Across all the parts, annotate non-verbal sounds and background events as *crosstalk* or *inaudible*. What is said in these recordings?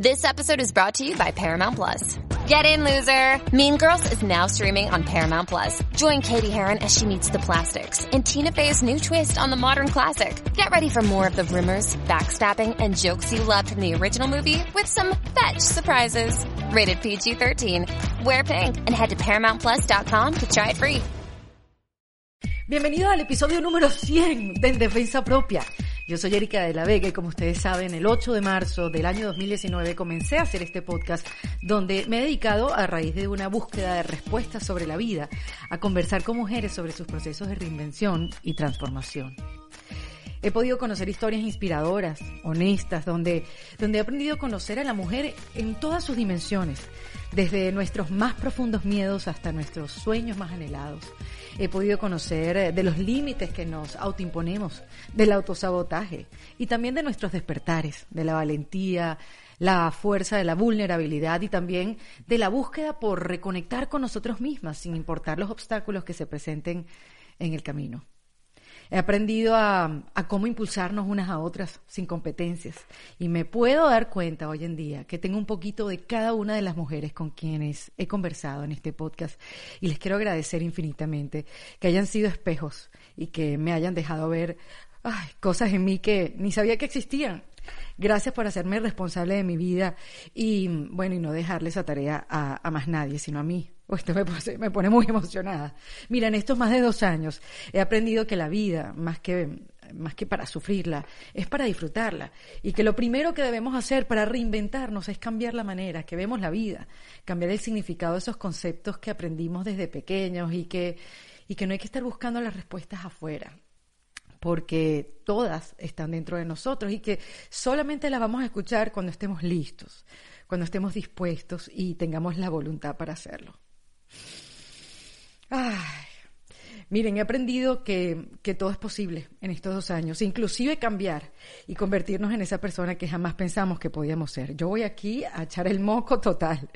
This episode is brought to you by Paramount Plus. Get in, loser! Mean Girls is now streaming on Paramount Plus. Join Katie Heron as she meets the plastics in Tina Fey's new twist on the modern classic. Get ready for more of the rumors, backstabbing, and jokes you loved from the original movie with some fetch surprises. Rated PG-13. Wear pink and head to ParamountPlus.com to try it free. Bienvenidos al episodio número 100 de En Defensa Propia. Yo soy Erika de la Vega y como ustedes saben, el 8 de marzo del año 2019 comencé a hacer este podcast donde me he dedicado a raíz de una búsqueda de respuestas sobre la vida a conversar con mujeres sobre sus procesos de reinvención y transformación. He podido conocer historias inspiradoras, honestas, donde, donde he aprendido a conocer a la mujer en todas sus dimensiones, desde nuestros más profundos miedos hasta nuestros sueños más anhelados. He podido conocer eh, de los límites que nos autoimponemos, del autosabotaje y también de nuestros despertares, de la valentía, la fuerza de la vulnerabilidad y también de la búsqueda por reconectar con nosotros mismas sin importar los obstáculos que se presenten en el camino. He aprendido a, cómo impulsarnos unas a otras sin competencias. Y me puedo dar cuenta hoy en día que tengo un poquito de cada una de las mujeres con quienes he conversado en este podcast. Y les quiero agradecer infinitamente que hayan sido espejos y que me hayan dejado ver cosas en mí que ni sabía que existían. Gracias por hacerme responsable de mi vida y, bueno, y no dejarle esa tarea a más nadie, sino a mí, *laughs* esto me, pone muy emocionada. Mira, en estos más de dos años he aprendido que la vida, más que, más que para sufrirla, es para disfrutarla. Y que lo primero que debemos hacer para reinventarnos es cambiar la manera que vemos la vida, cambiar el significado de esos conceptos que aprendimos desde pequeños y que, y que no hay que estar buscando las respuestas afuera porque todas están dentro de nosotros y que solamente las vamos a escuchar cuando estemos listos, cuando estemos dispuestos y tengamos la voluntad para hacerlo. Ay, miren, he aprendido que, que, todo es posible en estos dos años, inclusive cambiar y convertirnos en esa persona que jamás pensamos que podíamos ser. Yo voy aquí a echar el moco total.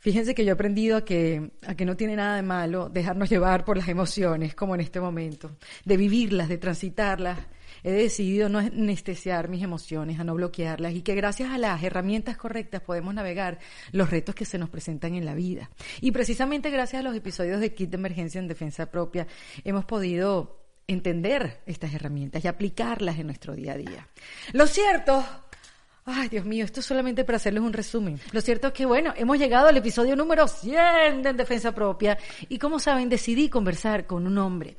Fíjense que yo he aprendido a que, a que no tiene nada de malo dejarnos llevar por las emociones, como en este momento, de vivirlas, de transitarlas, he decidido no anestesiar mis emociones, a no bloquearlas y que gracias a las herramientas correctas podemos navegar los retos que se nos presentan en la vida. Y precisamente gracias a los episodios de Kit de Emergencia en Defensa Propia hemos podido entender estas herramientas y aplicarlas en nuestro día a día. Lo cierto Ay, Dios mío, esto es solamente para hacerles un resumen. Lo cierto es que, bueno, hemos llegado al episodio número 100 de En Defensa Propia y, como saben, decidí conversar con un hombre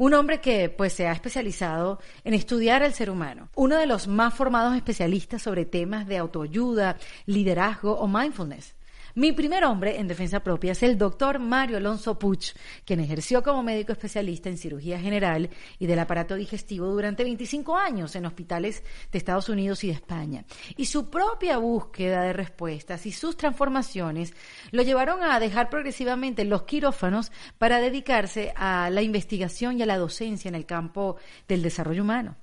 un hombre que pues se ha especializado en estudiar al ser humano, uno de los más formados especialistas sobre temas de autoayuda, liderazgo o mindfulness. Mi primer hombre en defensa propia es el doctor Mario Alonso Puch, quien ejerció como médico especialista en cirugía general y del aparato digestivo durante 25 años en hospitales de Estados Unidos y de España. Y su propia búsqueda de respuestas y sus transformaciones lo llevaron a dejar progresivamente los quirófanos para dedicarse a la investigación y a la docencia en el campo del desarrollo humano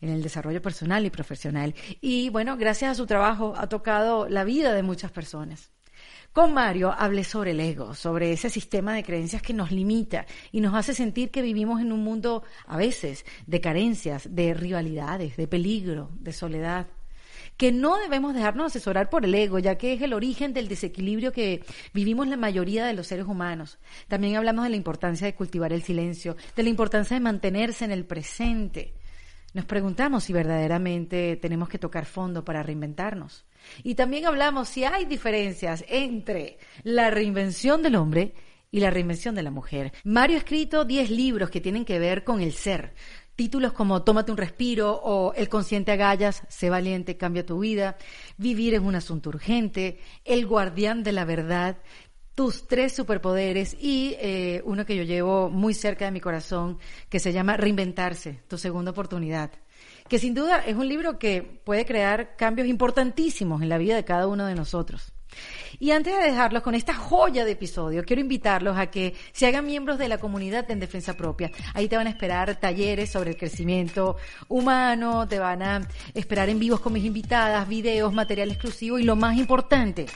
en el desarrollo personal y profesional. Y bueno, gracias a su trabajo ha tocado la vida de muchas personas. Con Mario hablé sobre el ego, sobre ese sistema de creencias que nos limita y nos hace sentir que vivimos en un mundo a veces de carencias, de rivalidades, de peligro, de soledad que no debemos dejarnos asesorar por el ego, ya que es el origen del desequilibrio que vivimos la mayoría de los seres humanos. También hablamos de la importancia de cultivar el silencio, de la importancia de mantenerse en el presente. Nos preguntamos si verdaderamente tenemos que tocar fondo para reinventarnos. Y también hablamos si hay diferencias entre la reinvención del hombre y la reinvención de la mujer. Mario ha escrito 10 libros que tienen que ver con el ser. Títulos como Tómate un respiro o El consciente agallas, Sé valiente, cambia tu vida, Vivir es un asunto urgente, El guardián de la verdad, tus tres superpoderes y eh, uno que yo llevo muy cerca de mi corazón que se llama Reinventarse, tu segunda oportunidad que sin duda es un libro que puede crear cambios importantísimos en la vida de cada uno de nosotros. Y antes de dejarlos con esta joya de episodio, quiero invitarlos a que se hagan miembros de la comunidad en defensa propia. Ahí te van a esperar talleres sobre el crecimiento humano, te van a esperar en vivos con mis invitadas, videos, material exclusivo y lo más importante,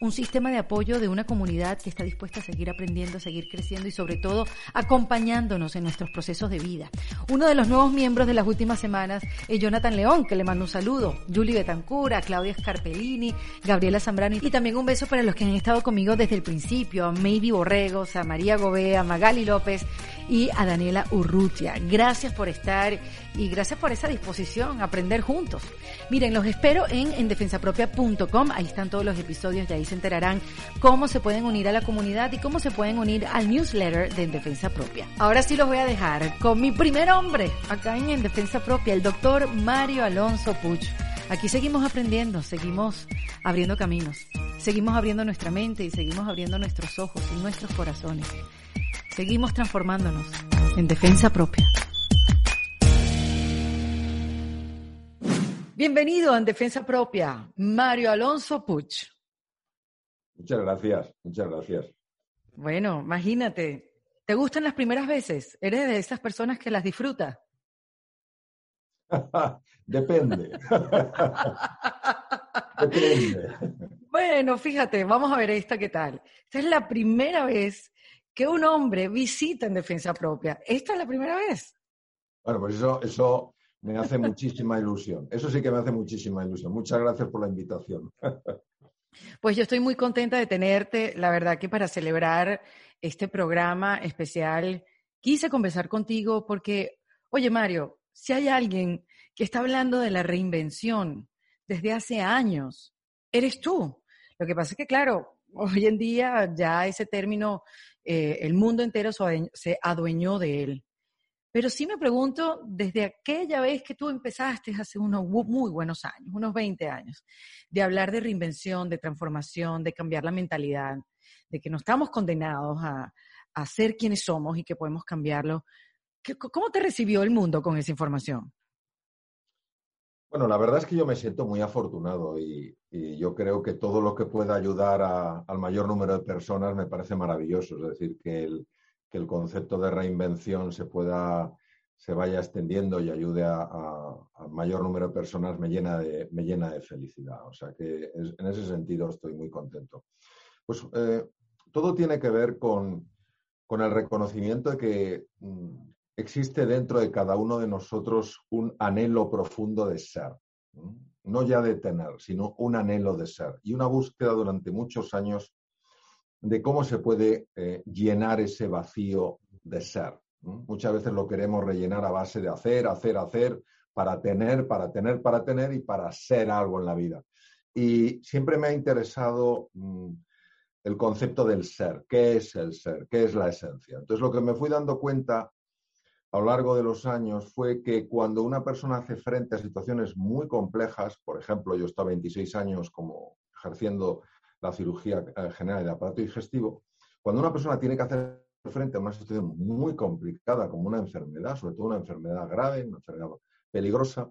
un sistema de apoyo de una comunidad que está dispuesta a seguir aprendiendo, a seguir creciendo y sobre todo acompañándonos en nuestros procesos de vida. Uno de los nuevos miembros de las últimas semanas es Jonathan León, que le mando un saludo, Julie Betancura, Claudia Scarpellini, Gabriela Zambrano y también un beso para los que han estado conmigo desde el principio, a Maybe Borregos, a María Gobea, a Magali López y a Daniela Urrutia. Gracias por estar y gracias por esa disposición a aprender juntos. Miren, los espero en endefensapropia.com, ahí están todos los episodios y ahí se enterarán cómo se pueden unir a la comunidad y cómo se pueden unir al newsletter de En Defensa Propia. Ahora sí los voy a dejar con mi primer hombre acá en En Defensa Propia, el doctor Mario Alonso Puch. Aquí seguimos aprendiendo, seguimos abriendo caminos, seguimos abriendo nuestra mente y seguimos abriendo nuestros ojos y nuestros corazones. Seguimos transformándonos en defensa propia. Bienvenido en Defensa Propia, Mario Alonso Puch. Muchas gracias, muchas gracias. Bueno, imagínate, ¿te gustan las primeras veces? ¿Eres de esas personas que las disfruta? *laughs* Depende. *laughs* Depende. Bueno, fíjate, vamos a ver esta qué tal. Esta es la primera vez que un hombre visita en defensa propia. ¿Esta es la primera vez? Bueno, pues eso, eso me hace muchísima ilusión. Eso sí que me hace muchísima ilusión. Muchas gracias por la invitación. Pues yo estoy muy contenta de tenerte. La verdad que para celebrar este programa especial quise conversar contigo porque, oye Mario, si hay alguien que está hablando de la reinvención desde hace años, eres tú. Lo que pasa es que, claro, hoy en día ya ese término, eh, el mundo entero se adueñó de él. Pero sí me pregunto, desde aquella vez que tú empezaste hace unos muy buenos años, unos 20 años, de hablar de reinvención, de transformación, de cambiar la mentalidad, de que no estamos condenados a, a ser quienes somos y que podemos cambiarlo, ¿cómo te recibió el mundo con esa información? Bueno, la verdad es que yo me siento muy afortunado y, yo creo que todo lo que pueda ayudar al mayor número de personas me parece maravilloso. Es decir, que el, que el concepto de reinvención se pueda se vaya extendiendo y ayude a, mayor número de personas me llena de, me llena de felicidad. O sea que en ese sentido estoy muy contento. Pues eh, todo tiene que ver con, con el reconocimiento de que mm, existe dentro de cada uno de nosotros un anhelo profundo de ser. No ya de tener, sino un anhelo de ser. Y una búsqueda durante muchos años de cómo se puede eh, llenar ese vacío de ser. Muchas veces lo queremos rellenar a base de hacer, hacer, hacer, para tener, para tener, para tener y para ser algo en la vida. Y siempre me ha interesado mm, el concepto del ser. ¿Qué es el ser? ¿Qué es la esencia? Entonces, lo que me fui dando cuenta a lo largo de los años fue que cuando una persona hace frente a situaciones muy complejas, por ejemplo, yo estaba 26 años como ejerciendo la cirugía eh, general del aparato digestivo, cuando una persona tiene que hacer frente a una situación muy complicada como una enfermedad, sobre todo una enfermedad grave, una enfermedad peligrosa,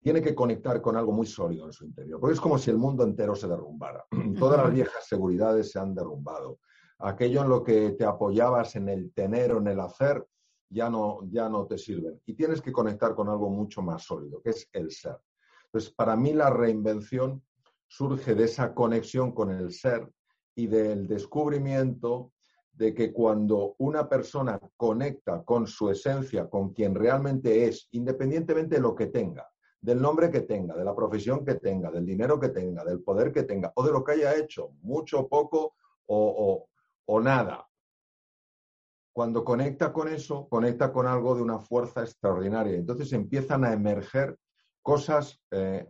tiene que conectar con algo muy sólido en su interior, porque es como si el mundo entero se derrumbara. *clears throat* Todas las viejas seguridades se han derrumbado. Aquello en lo que te apoyabas en el tener o en el hacer ya no, ya no te sirven. Y tienes que conectar con algo mucho más sólido, que es el ser. Entonces, para mí la reinvención surge de esa conexión con el ser y del descubrimiento de que cuando una persona conecta con su esencia, con quien realmente es, independientemente de lo que tenga, del nombre que tenga, de la profesión que tenga, del dinero que tenga, del poder que tenga, o de lo que haya hecho, mucho, poco o, o, nada. Cuando conecta con eso, conecta con algo de una fuerza extraordinaria. Entonces empiezan a emerger cosas eh,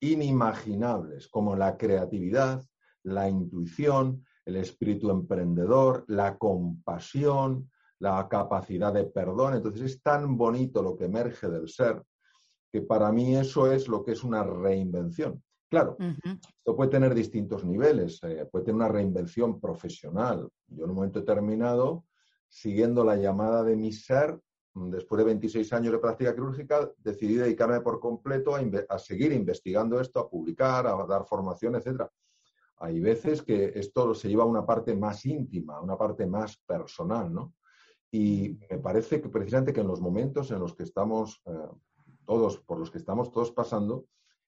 inimaginables, como la creatividad, la intuición, el espíritu emprendedor, la compasión, la capacidad de perdón. Entonces es tan bonito lo que emerge del ser que para mí eso es lo que es una reinvención. Claro, esto puede tener distintos niveles, eh, puede tener una reinvención profesional. Yo en un momento determinado, siguiendo la llamada de mi ser, después de 26 años de práctica quirúrgica, decidí dedicarme por completo a, seguir investigando esto, a publicar, a dar formación, etc. Hay veces que esto se lleva a una parte más íntima, una parte más personal, ¿no? Y me parece que precisamente que en los momentos en los que estamos eh, todos, por los que estamos todos pasando,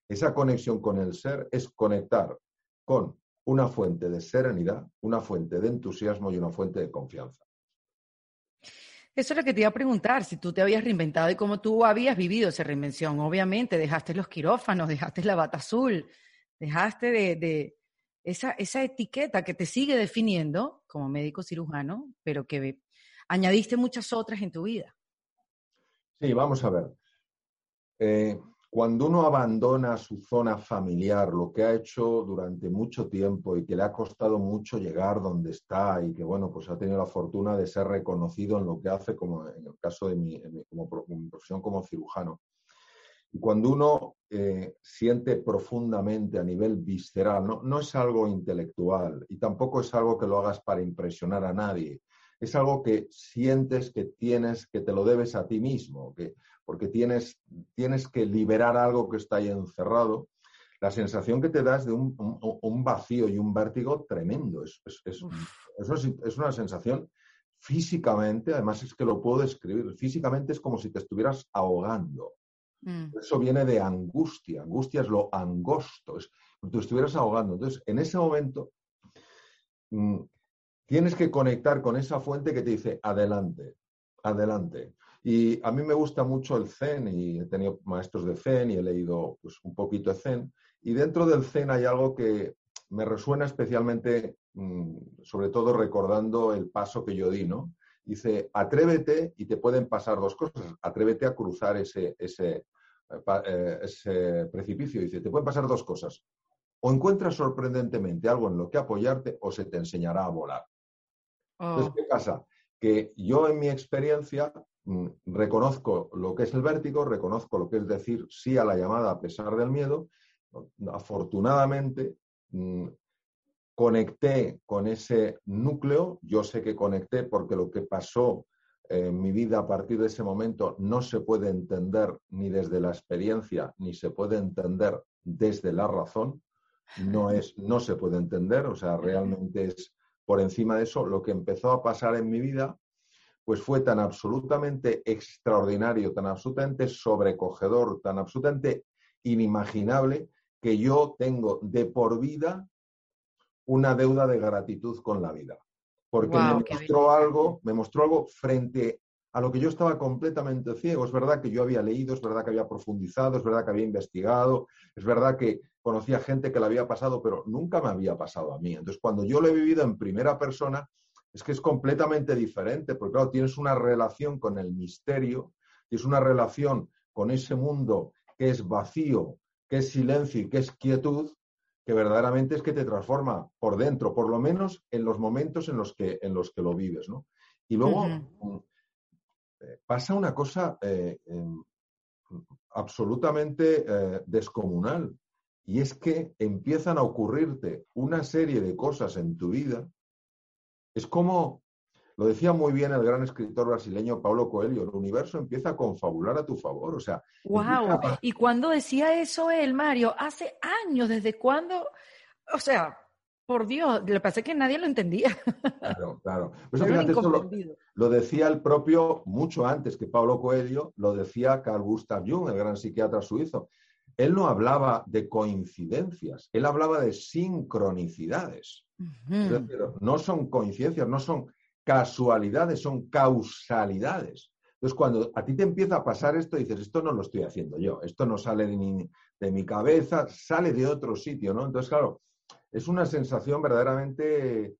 esa conexión con el ser es conectar con una fuente de serenidad, una fuente de entusiasmo y una fuente de confianza. Eso es lo que te iba a preguntar, si tú te habías reinventado y cómo tú habías vivido esa reinvención. Obviamente, dejaste los quirófanos, dejaste la bata azul, dejaste de, esa, etiqueta que te sigue definiendo como médico cirujano, pero que añadiste muchas otras en tu vida. Sí, vamos a ver. Eh, cuando uno abandona su zona familiar, lo que ha hecho durante mucho tiempo y que le ha costado mucho llegar donde está y que, bueno, pues ha tenido la fortuna de ser reconocido en lo que hace, como en el caso de mi, como, profesión como cirujano. Y cuando uno eh, siente profundamente a nivel visceral, no, no es algo intelectual y tampoco es algo que lo hagas para impresionar a nadie, es algo que sientes que tienes, que te lo debes a ti mismo, que, porque tienes, tienes que liberar algo que está ahí encerrado. La sensación que te da es de un, vacío y un vértigo tremendo. Es, es, una sensación físicamente, además es que lo puedo describir, físicamente es como si te estuvieras ahogando. Mm. Eso viene de angustia. Angustia es lo angosto, es como si te estuvieras ahogando. Entonces, en ese momento, mm, tienes que conectar con esa fuente que te dice, adelante, adelante. Y a mí me gusta mucho el Zen y he tenido maestros de Zen y he leído pues, un poquito de Zen. Y dentro del Zen hay algo que me resuena especialmente, mm, sobre todo recordando el paso que yo di, ¿no? Dice, atrévete y te pueden pasar dos cosas. Atrévete a cruzar ese, ese, eh, ese precipicio. Dice, te pueden pasar dos cosas. O encuentras sorprendentemente algo en lo que apoyarte o se te enseñará a volar. Entonces, oh. ¿qué pasa? Que yo en mi experiencia reconozco lo que es el vértigo, reconozco lo que es decir sí a la llamada a pesar del miedo. Afortunadamente, mm, conecté con ese núcleo. Yo sé que conecté porque lo que pasó en mi vida a partir de ese momento no se puede entender ni desde la experiencia, ni se puede entender desde la razón. No, *laughs* es, no se puede entender, o sea, realmente es por encima de eso, lo que empezó a pasar en mi vida, pues fue tan absolutamente extraordinario, tan absolutamente sobrecogedor, tan absolutamente inimaginable, que yo tengo de por vida una deuda de gratitud con la vida. Porque me mostró algo, me mostró algo frente a lo que yo estaba completamente ciego. Es verdad que yo había leído, es verdad que había profundizado, es verdad que había investigado, es verdad que conocía gente que le había pasado, pero nunca me había pasado a mí. Entonces, cuando yo lo he vivido en primera persona, es que es completamente diferente, porque claro, tienes una relación con el misterio, tienes una relación con ese mundo que es vacío, que es silencio y que es quietud, que verdaderamente es que te transforma por dentro, por lo menos en los momentos en los que, en los que lo vives, ¿no? Y luego, pasa una cosa eh, em, absolutamente eh, descomunal y es que empiezan a ocurrirte una serie de cosas en tu vida. Es como, lo decía muy bien el gran escritor brasileño Paulo Coelho, el universo empieza a confabular a tu favor. O sea, wow. ¿Y cuando decía eso él, Mario? Hace años, ¿desde cuándo? O sea, por Dios, lo que pasa es que nadie lo entendía. Claro, claro. Pues lo, decía el propio, mucho antes que Pablo Coelho, lo decía Carl Gustav Jung, el gran psiquiatra suizo. Él no hablaba de coincidencias, él hablaba de sincronicidades. No son coincidencias, no son casualidades, son causalidades. Entonces, cuando a ti te empieza a pasar esto, dices, esto no lo estoy haciendo yo, esto no sale de de mi cabeza, sale de otro sitio, ¿no? Entonces, claro, es una sensación verdaderamente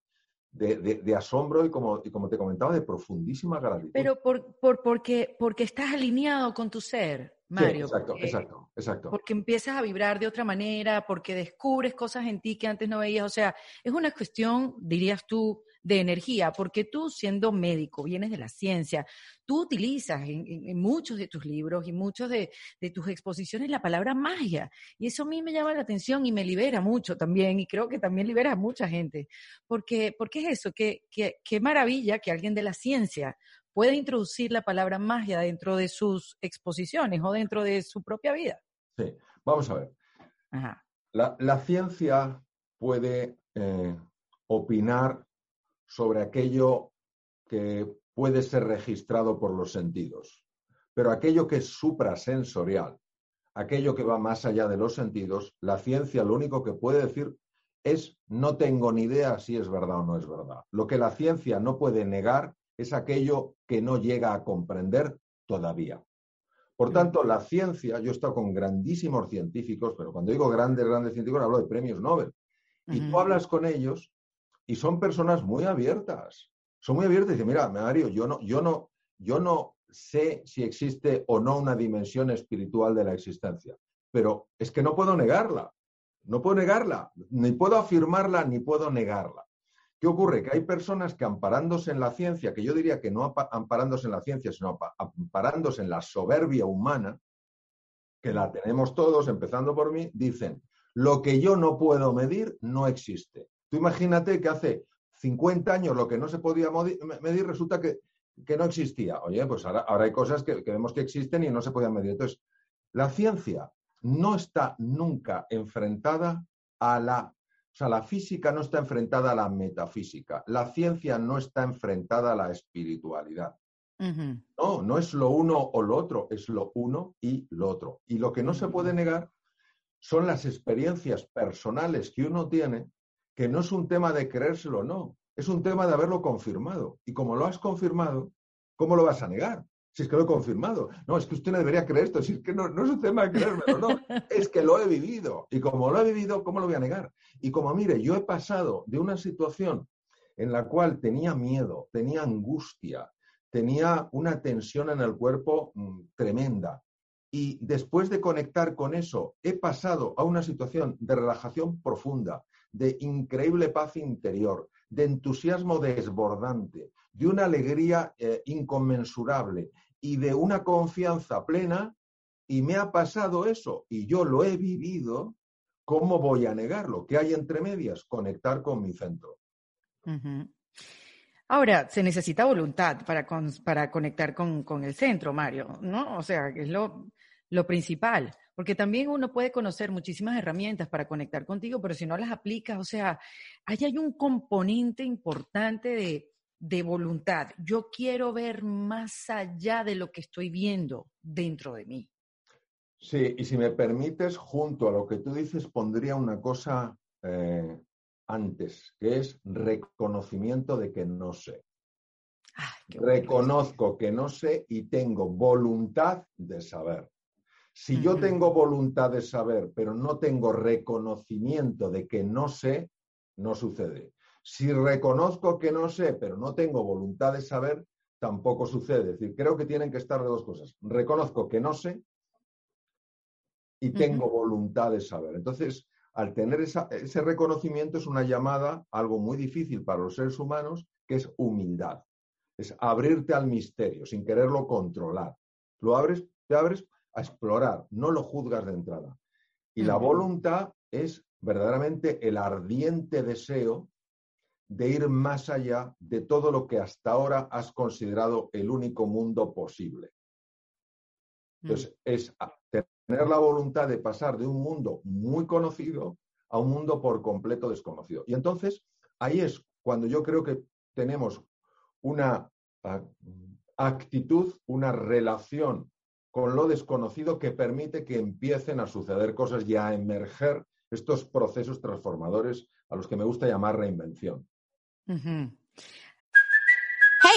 de, asombro y como, como te comentaba, de profundísima gratitud. Pero por, por, porque, porque estás alineado con tu ser, Mario. exacto, exacto, exacto. Porque empiezas a vibrar de otra manera, porque descubres cosas en ti que antes no veías. O sea, es una cuestión, dirías tú, de energía, porque tú siendo médico, vienes de la ciencia, tú utilizas en, muchos de tus libros y muchos de, tus exposiciones la palabra magia. Y eso a mí me llama la atención y me libera mucho también, y creo que también libera a mucha gente. Porque, porque es eso, que, qué maravilla que alguien de la ciencia puede introducir la palabra magia dentro de sus exposiciones o dentro de su propia vida. Sí, vamos a ver. La, ciencia puede eh, opinar sobre aquello que puede ser registrado por los sentidos, pero aquello que es suprasensorial, aquello que va más allá de los sentidos, la ciencia lo único que puede decir es no tengo ni idea si es verdad o no es verdad. Lo que la ciencia no puede negar es aquello que no llega a comprender todavía. Por tanto, la ciencia, yo he estado con grandísimos científicos, pero cuando digo grandes, grandes científicos, hablo de premios Nobel. Y tú hablas con ellos y son personas muy abiertas. Son muy abiertas y dicen, mira, Mario, yo no, yo no, yo no sé si existe o no una dimensión espiritual de la existencia, pero es que no puedo negarla. No puedo negarla, ni puedo afirmarla, ni puedo negarla. ¿Qué ocurre? Que hay personas que amparándose en la ciencia, que yo diría que no amparándose en la ciencia, sino amparándose en la soberbia humana, que la tenemos todos, empezando por mí, dicen, lo que yo no puedo medir no existe. Tú imagínate que hace 50 años lo que no se podía medir resulta que, no existía. Oye, pues ahora, hay cosas que, vemos que existen y no se podían medir. Entonces, la ciencia no está nunca enfrentada a la... O sea, la física no está enfrentada a la metafísica. La ciencia no está enfrentada a la espiritualidad. No, no es lo uno o lo otro, es lo uno y lo otro. Y lo que no se puede negar son las experiencias personales que uno tiene, que no es un tema de creérselo o no, es un tema de haberlo confirmado. Y como lo has confirmado, ¿cómo lo vas a negar? Si es que lo he confirmado. No, es que usted no debería creer esto. Si es que no, no es un tema de creérmelo, no. *laughs* Es que lo he vivido. Y como lo he vivido, ¿cómo lo voy a negar? Y como, mire, yo he pasado de una situación en la cual tenía miedo, tenía angustia, tenía una tensión en el cuerpo mm, tremenda, y después de conectar con eso, he pasado a una situación de relajación profunda, de increíble paz interior, de entusiasmo desbordante, de una alegría eh, inconmensurable y de una confianza plena, y me ha pasado eso, y yo lo he vivido, ¿cómo voy a negarlo? ¿Qué hay entre medias? Conectar con mi centro. Ahora, se necesita voluntad para, para conectar con, con, el centro, Mario, ¿no? O sea, es lo, lo principal, porque también uno puede conocer muchísimas herramientas para conectar contigo, pero si no las aplicas, o sea, ahí hay un componente importante de, de voluntad. Yo quiero ver más allá de lo que estoy viendo dentro de mí. Sí, y si me permites, junto a lo que tú dices, pondría una cosa eh, antes, que es reconocimiento de que no sé. Reconozco que no sé y tengo voluntad de saber. Si yo tengo voluntad de saber, pero no tengo reconocimiento de que no sé, no sucede. Si reconozco que no sé, pero no tengo voluntad de saber, tampoco sucede. Es decir, creo que tienen que estar de dos cosas. Reconozco que no sé y tengo voluntad de saber. Entonces, al tener ese reconocimiento es una llamada, algo muy difícil para los seres humanos, que es humildad. Es abrirte al misterio sin quererlo controlar. Lo abres, te abres a explorar, no lo juzgas de entrada. Y la voluntad es verdaderamente el ardiente deseo de ir más allá de todo lo que hasta ahora has considerado el único mundo posible. Entonces, es tener la voluntad de pasar de un mundo muy conocido a un mundo por completo desconocido. Y entonces, ahí es cuando yo creo que tenemos una ah, actitud, una relación con lo desconocido que permite que empiecen a suceder cosas y a emerger estos procesos transformadores a los que me gusta llamar reinvención.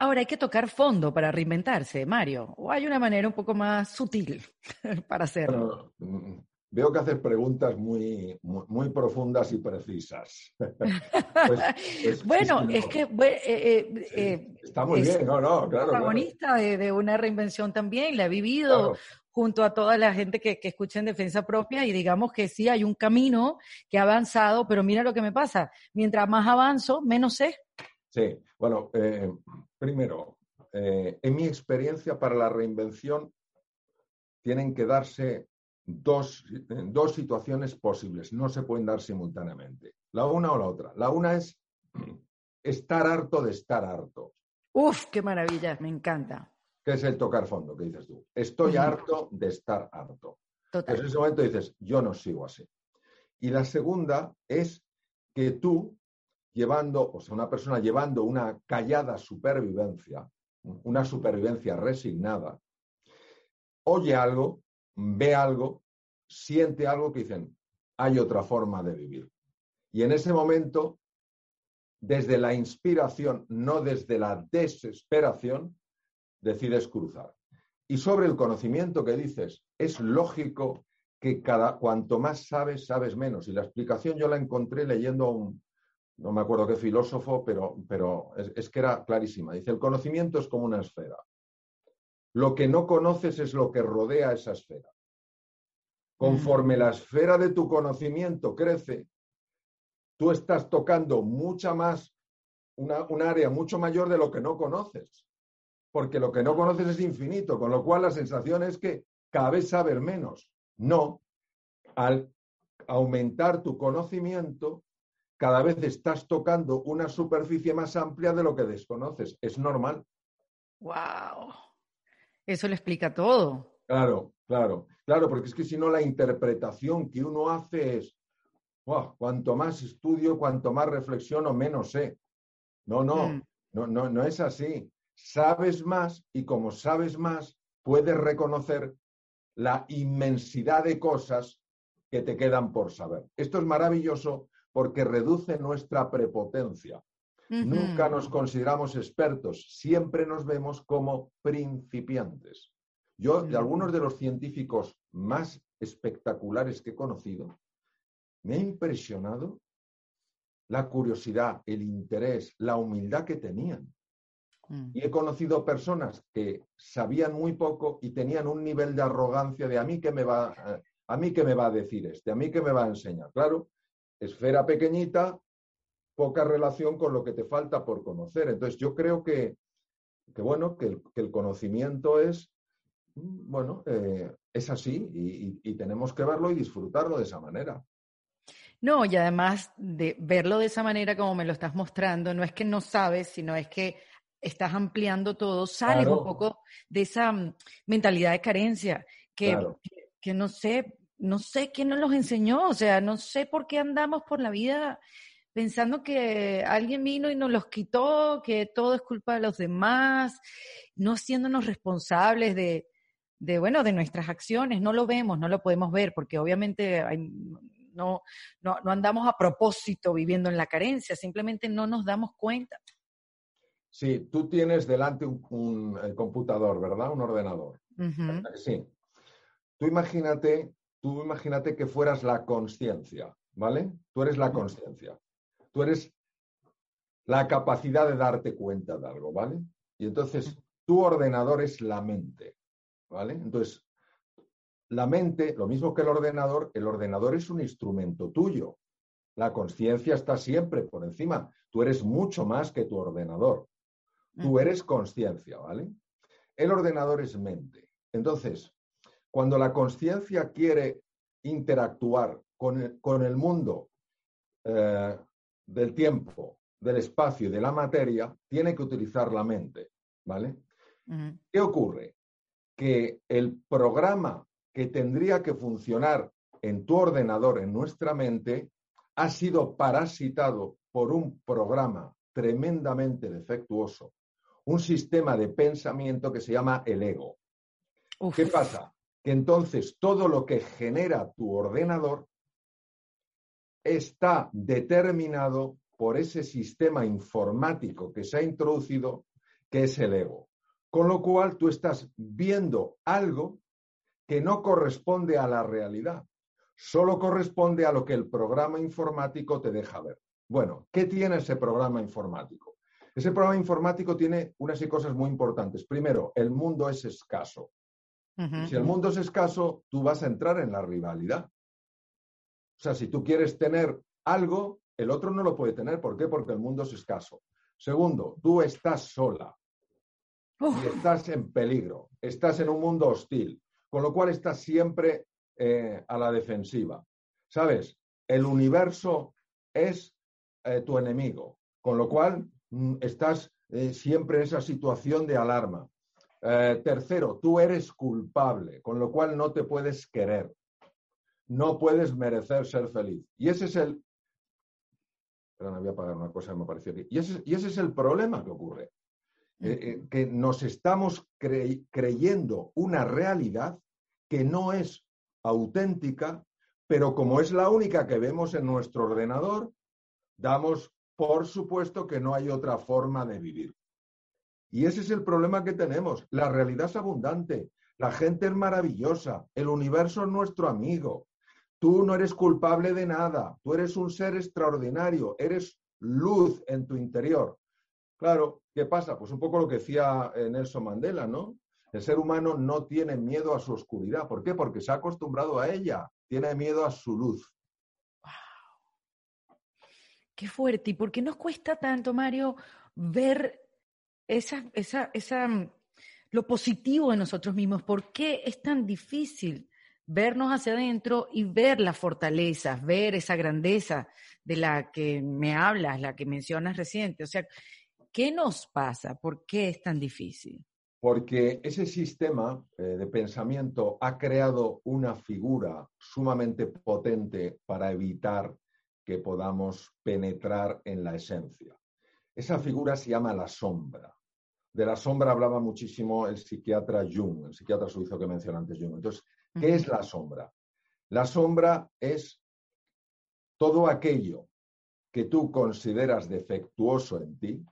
Ahora hay que tocar fondo para reinventarse, Mario. ¿O hay una manera un poco más sutil *laughs* para hacerlo? Mm, veo que haces preguntas muy, muy, muy profundas y precisas. *laughs* Pues, pues, bueno, es que... Eh, eh, eh, está muy bien, no, no, claro. protagonista De, de, una reinvención también, la he vivido. junto a toda la gente que, que escucha en defensa propia y digamos que sí hay un camino que ha avanzado, pero mira lo que me pasa, mientras más avanzo, menos sé. Sí, bueno, primero, en mi experiencia para la reinvención tienen que darse dos, dos situaciones posibles, no se pueden dar simultáneamente, la una o la otra. La una es *clears throat* estar harto de estar harto. Uf, qué maravilla, me encanta. ¿Qué es el tocar fondo? ¿Qué dices tú? Estoy harto de estar harto. Total. en ese momento dices, yo no sigo así. Y la segunda es que tú, llevando, o sea, una persona llevando una callada supervivencia, una supervivencia resignada, oye algo ve algo, siente algo que dicen, hay otra forma de vivir. Y en ese momento, desde la inspiración, no desde la desesperación, decides cruzar. Y sobre el conocimiento que dices, es lógico que cada, cuanto más sabes, sabes menos. Y la explicación yo la encontré leyendo a un, no me acuerdo qué filósofo, pero, pero es que era clarísima. Dice, el conocimiento es como una esfera. Lo que no conoces es lo que rodea esa esfera. Conforme la esfera de tu conocimiento crece, tú estás tocando mucha más, una, un área mucho mayor de lo que no conoces. Porque lo que no conoces es infinito, con lo cual la sensación es que cada vez sabes menos. No, al aumentar tu conocimiento, cada vez estás tocando una superficie más amplia de lo que desconoces. Es normal. ¡Wow! Eso le explica todo. Claro, claro, claro, porque es que si no la interpretación que uno hace es, cuanto más estudio, cuanto más reflexiono, menos sé. No, no, mm. no, no, no es así. Sabes más y como sabes más, puedes reconocer la inmensidad de cosas que te quedan por saber. Esto es maravilloso porque reduce nuestra prepotencia. Nunca nos consideramos expertos, siempre nos vemos como principiantes. Yo, de algunos de los científicos más espectaculares que he conocido, me ha impresionado la curiosidad, el interés, la humildad que tenían. Mm. Y he conocido personas que sabían muy poco y tenían un nivel de arrogancia de a mí que me va, a mí que me va a decir este, a mí que me va a enseñar. Claro, esfera pequeñita, poca relación con lo que te falta por conocer. Entonces, yo creo que, bueno, que el, conocimiento es, bueno, eh, es así y, tenemos que verlo y disfrutarlo de esa manera. No, y además de verlo de esa manera como me lo estás mostrando, no es que no sabes, sino es que estás ampliando todo, sales un poco de esa mm, mentalidad de carencia, que, que, no sé, no sé quién nos los enseñó, o sea, no sé por qué andamos por la vida pensando que alguien vino y nos los quitó, que todo es culpa de los demás, no siéndonos responsables de, de bueno, de nuestras acciones. No lo vemos, no lo podemos ver, porque obviamente no, no, no andamos a propósito viviendo en la carencia, simplemente no nos damos cuenta. Sí, tú tienes delante un, computador, ¿verdad? Un ordenador. Sí. Tú imagínate, tú imagínate que fueras la conciencia, ¿vale? Tú eres la conciencia tú eres la capacidad de darte cuenta de algo, ¿vale? Y entonces tu ordenador es la mente, ¿vale? Entonces, la mente, lo mismo que el ordenador, el ordenador es un instrumento tuyo. La conciencia está siempre por encima. Tú eres mucho más que tu ordenador. Tú eres conciencia, ¿vale? El ordenador es mente. Entonces, cuando la conciencia quiere interactuar con el, mundo eh, del tiempo, del espacio y de la materia, tiene que utilizar la mente, ¿vale? ¿Qué ocurre? Que el programa que tendría que funcionar en tu ordenador, en nuestra mente, ha sido parasitado por un programa tremendamente defectuoso, un sistema de pensamiento que se llama el ego. ¿Qué pasa? Que entonces todo lo que genera tu ordenador está determinado por ese sistema informático que se ha introducido, que es el ego. Con lo cual tú estás viendo algo que no corresponde a la realidad. solo corresponde a lo que el programa informático te deja ver. Bueno, ¿qué tiene ese programa informático? Ese programa informático tiene unas cosas muy importantes. Primero, el mundo es escaso. Si el mundo es escaso, tú vas a entrar en la rivalidad. O sea, si tú quieres tener algo, el otro no lo puede tener. ¿Por qué? Porque el mundo es escaso. Segundo, tú estás sola y estás en peligro, estás en un mundo hostil, con lo cual estás siempre eh, a la defensiva. ¿Sabes? El universo es eh, tu enemigo, con lo cual mm, estás eh, siempre en esa situación de alarma. Tercero, tú eres culpable, con lo cual no te puedes querer, no puedes merecer ser feliz. Y ese es el... Voy a una cosa que me pareció aquí. Y ese, y ese es el problema que ocurre. que nos estamos creyendo una realidad que no es auténtica, pero como es la única que vemos en nuestro ordenador, damos por supuesto que no hay otra forma de vivir. Y ese es el problema que tenemos. La realidad es abundante, la gente es maravillosa, el universo es nuestro amigo. Tú no eres culpable de nada, tú eres un ser extraordinario, eres luz en tu interior. Claro, ¿qué pasa? Pues un poco lo que decía eh, Nelson Mandela, ¿no? El ser humano no tiene miedo a su oscuridad. ¿Por qué? Porque se ha acostumbrado a ella. Tiene miedo a su luz. Wow. Qué fuerte. ¿Y por qué nos cuesta tanto, Mario, ver esa, esa, esa, mm, lo positivo de nosotros mismos? ¿Por qué es tan difícil vernos hacia adentro y ver las fortalezas, ver esa grandeza de la que me hablas, la que mencionas reciente? O sea, ¿qué nos pasa? ¿Por qué es tan difícil? porque ese sistema eh, de pensamiento ha creado una figura sumamente potente para evitar que podamos penetrar en la esencia. Esa figura se llama la sombra. De la sombra hablaba muchísimo el psiquiatra Jung, el psiquiatra suizo que mencioné antes Jung. Entonces, ¿qué es la sombra? La sombra es todo aquello que tú consideras defectuoso en ti,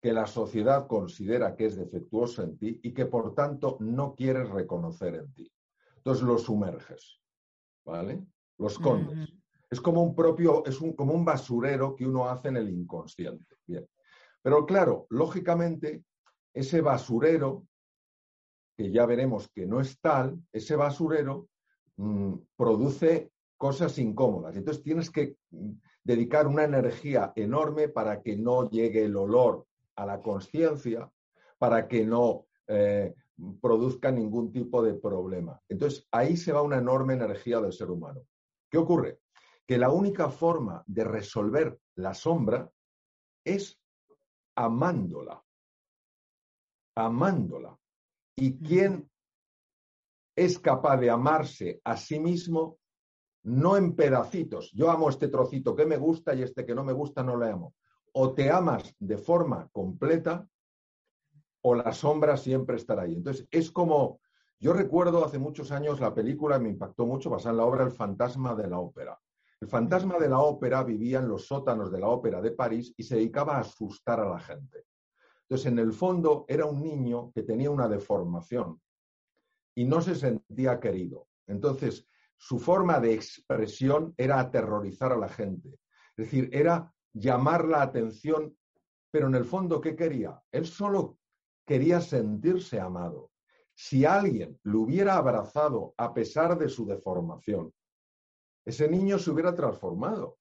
que la sociedad considera que es defectuoso en ti y que por tanto no quieres reconocer en ti. Entonces lo sumerges, ¿vale? Lo escondes. Es como un propio, es un, como un basurero que uno hace en el inconsciente. Bien. Pero claro, lógicamente, ese basurero, que ya veremos que no es tal, ese basurero mm, produce cosas incómodas. Entonces tienes que mm, dedicar una energía enorme para que no llegue el olor a la conciencia para que no eh, produzca ningún tipo de problema. Entonces, ahí se va una enorme energía del ser humano. ¿Qué ocurre? Que la única forma de resolver la sombra es amándola. Amándola. ¿Y quién es capaz de amarse a sí mismo no en pedacitos? Yo amo este trocito que me gusta y este que no me gusta no le amo o te amas de forma completa o la sombra siempre estará ahí. Entonces, es como, yo recuerdo hace muchos años la película, me impactó mucho, basada en la obra El fantasma de la ópera. El fantasma de la ópera vivía en los sótanos de la ópera de París y se dedicaba a asustar a la gente. Entonces, en el fondo, era un niño que tenía una deformación y no se sentía querido. Entonces, su forma de expresión era aterrorizar a la gente. Es decir, era llamar la atención, pero en el fondo, ¿qué quería? Él solo quería sentirse amado. Si alguien lo hubiera abrazado a pesar de su deformación, ese niño se hubiera transformado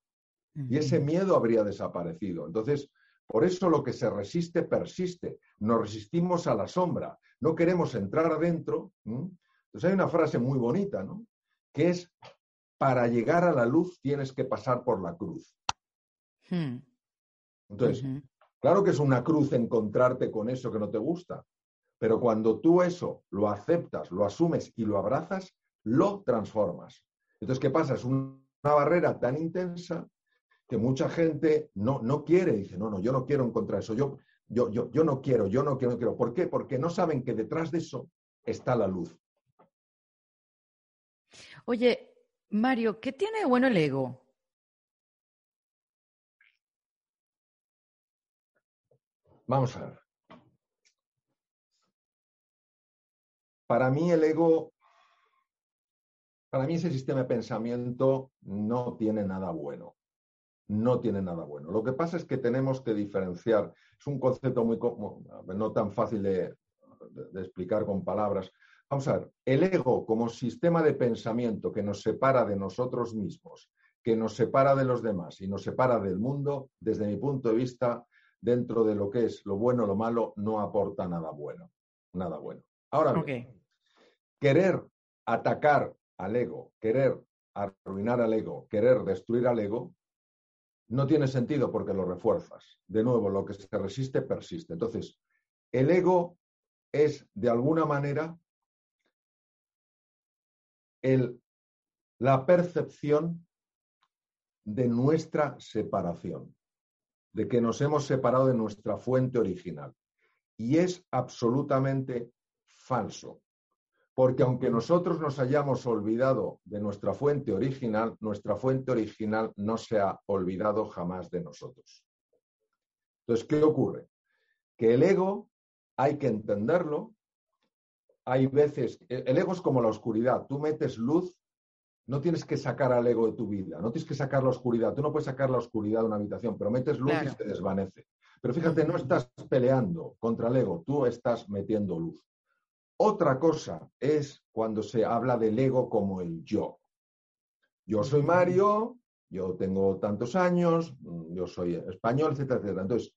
y ese miedo habría desaparecido. Entonces, por eso lo que se resiste persiste. Nos resistimos a la sombra. No queremos entrar adentro. Entonces hay una frase muy bonita, ¿no? Que es, para llegar a la luz tienes que pasar por la cruz. Hmm. Entonces, claro que es una cruz encontrarte con eso que no te gusta, pero cuando tú eso lo aceptas, lo asumes y lo abrazas, lo transformas. Entonces, ¿qué pasa? Es una barrera tan intensa que mucha gente no, no quiere, dice, no, no, yo no quiero encontrar eso, yo, yo, yo, yo no quiero, yo no quiero, no quiero. ¿Por qué? Porque no saben que detrás de eso está la luz. Oye, Mario, ¿qué tiene de bueno el ego? Vamos a ver. Para mí el ego para mí ese sistema de pensamiento no tiene nada bueno. No tiene nada bueno. Lo que pasa es que tenemos que diferenciar. Es un concepto muy no tan fácil de, de explicar con palabras. Vamos a ver, el ego como sistema de pensamiento que nos separa de nosotros mismos, que nos separa de los demás y nos separa del mundo, desde mi punto de vista, dentro de lo que es lo bueno o lo malo, no aporta nada bueno. Nada bueno. Ahora bien, querer atacar al ego, querer arruinar al ego, querer destruir al ego, no tiene sentido porque lo refuerzas. De nuevo, lo que se resiste persiste. Entonces, el ego es, de alguna manera, el, la percepción de nuestra separación, de que nos hemos separado de nuestra fuente original. Y es absolutamente falso, porque aunque nosotros nos hayamos olvidado de nuestra fuente original, nuestra fuente original no se ha olvidado jamás de nosotros. Entonces, ¿qué ocurre? Que el ego hay que entenderlo. Hay veces, el ego es como la oscuridad, tú metes luz, no tienes que sacar al ego de tu vida, no tienes que sacar la oscuridad, tú no puedes sacar la oscuridad de una habitación, pero metes luz y se desvanece. Pero fíjate, no estás peleando contra el ego, tú estás metiendo luz. Otra cosa es cuando se habla del ego como el yo. Yo soy Mario, yo tengo tantos años, yo soy español, etcétera, etcétera. Entonces,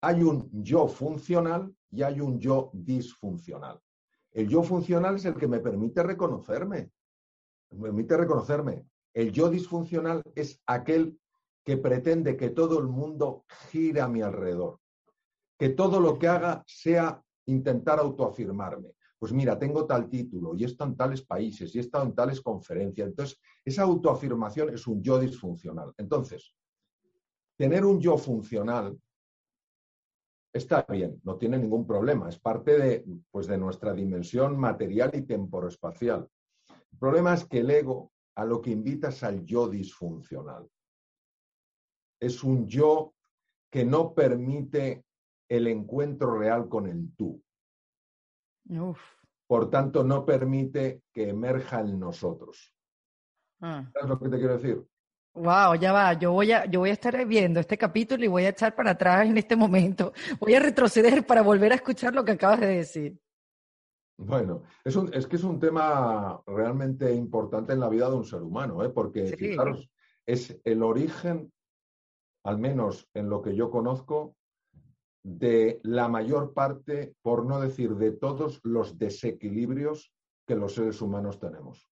hay un yo funcional y hay un yo disfuncional. El yo funcional es el que me permite reconocerme, me permite reconocerme. El yo disfuncional es aquel que pretende que todo el mundo gire a mi alrededor, que todo lo que haga sea intentar autoafirmarme. Pues mira, tengo tal título y he estado en tales países y he estado en tales conferencias. Entonces, esa autoafirmación es un yo disfuncional. Entonces, tener un yo funcional está bien, no tiene ningún problema, es parte de, pues, de nuestra dimensión material y temporoespacial. El problema es que el ego a lo que invita es al yo disfuncional. Es un yo que no permite el encuentro real con el tú. Por tanto, no permite que emerja en nosotros. Ah. ¿Sabes lo que te quiero decir? Wow, ya va. Yo voy a, yo voy a estar viendo este capítulo y voy a echar para atrás en este momento. Voy a retroceder para volver a escuchar lo que acabas de decir. Bueno, es, un, es que es un tema realmente importante en la vida de un ser humano, ¿eh? porque fijaros, es el origen, al menos en lo que yo conozco, de la mayor parte, por no decir de todos los desequilibrios que los seres humanos tenemos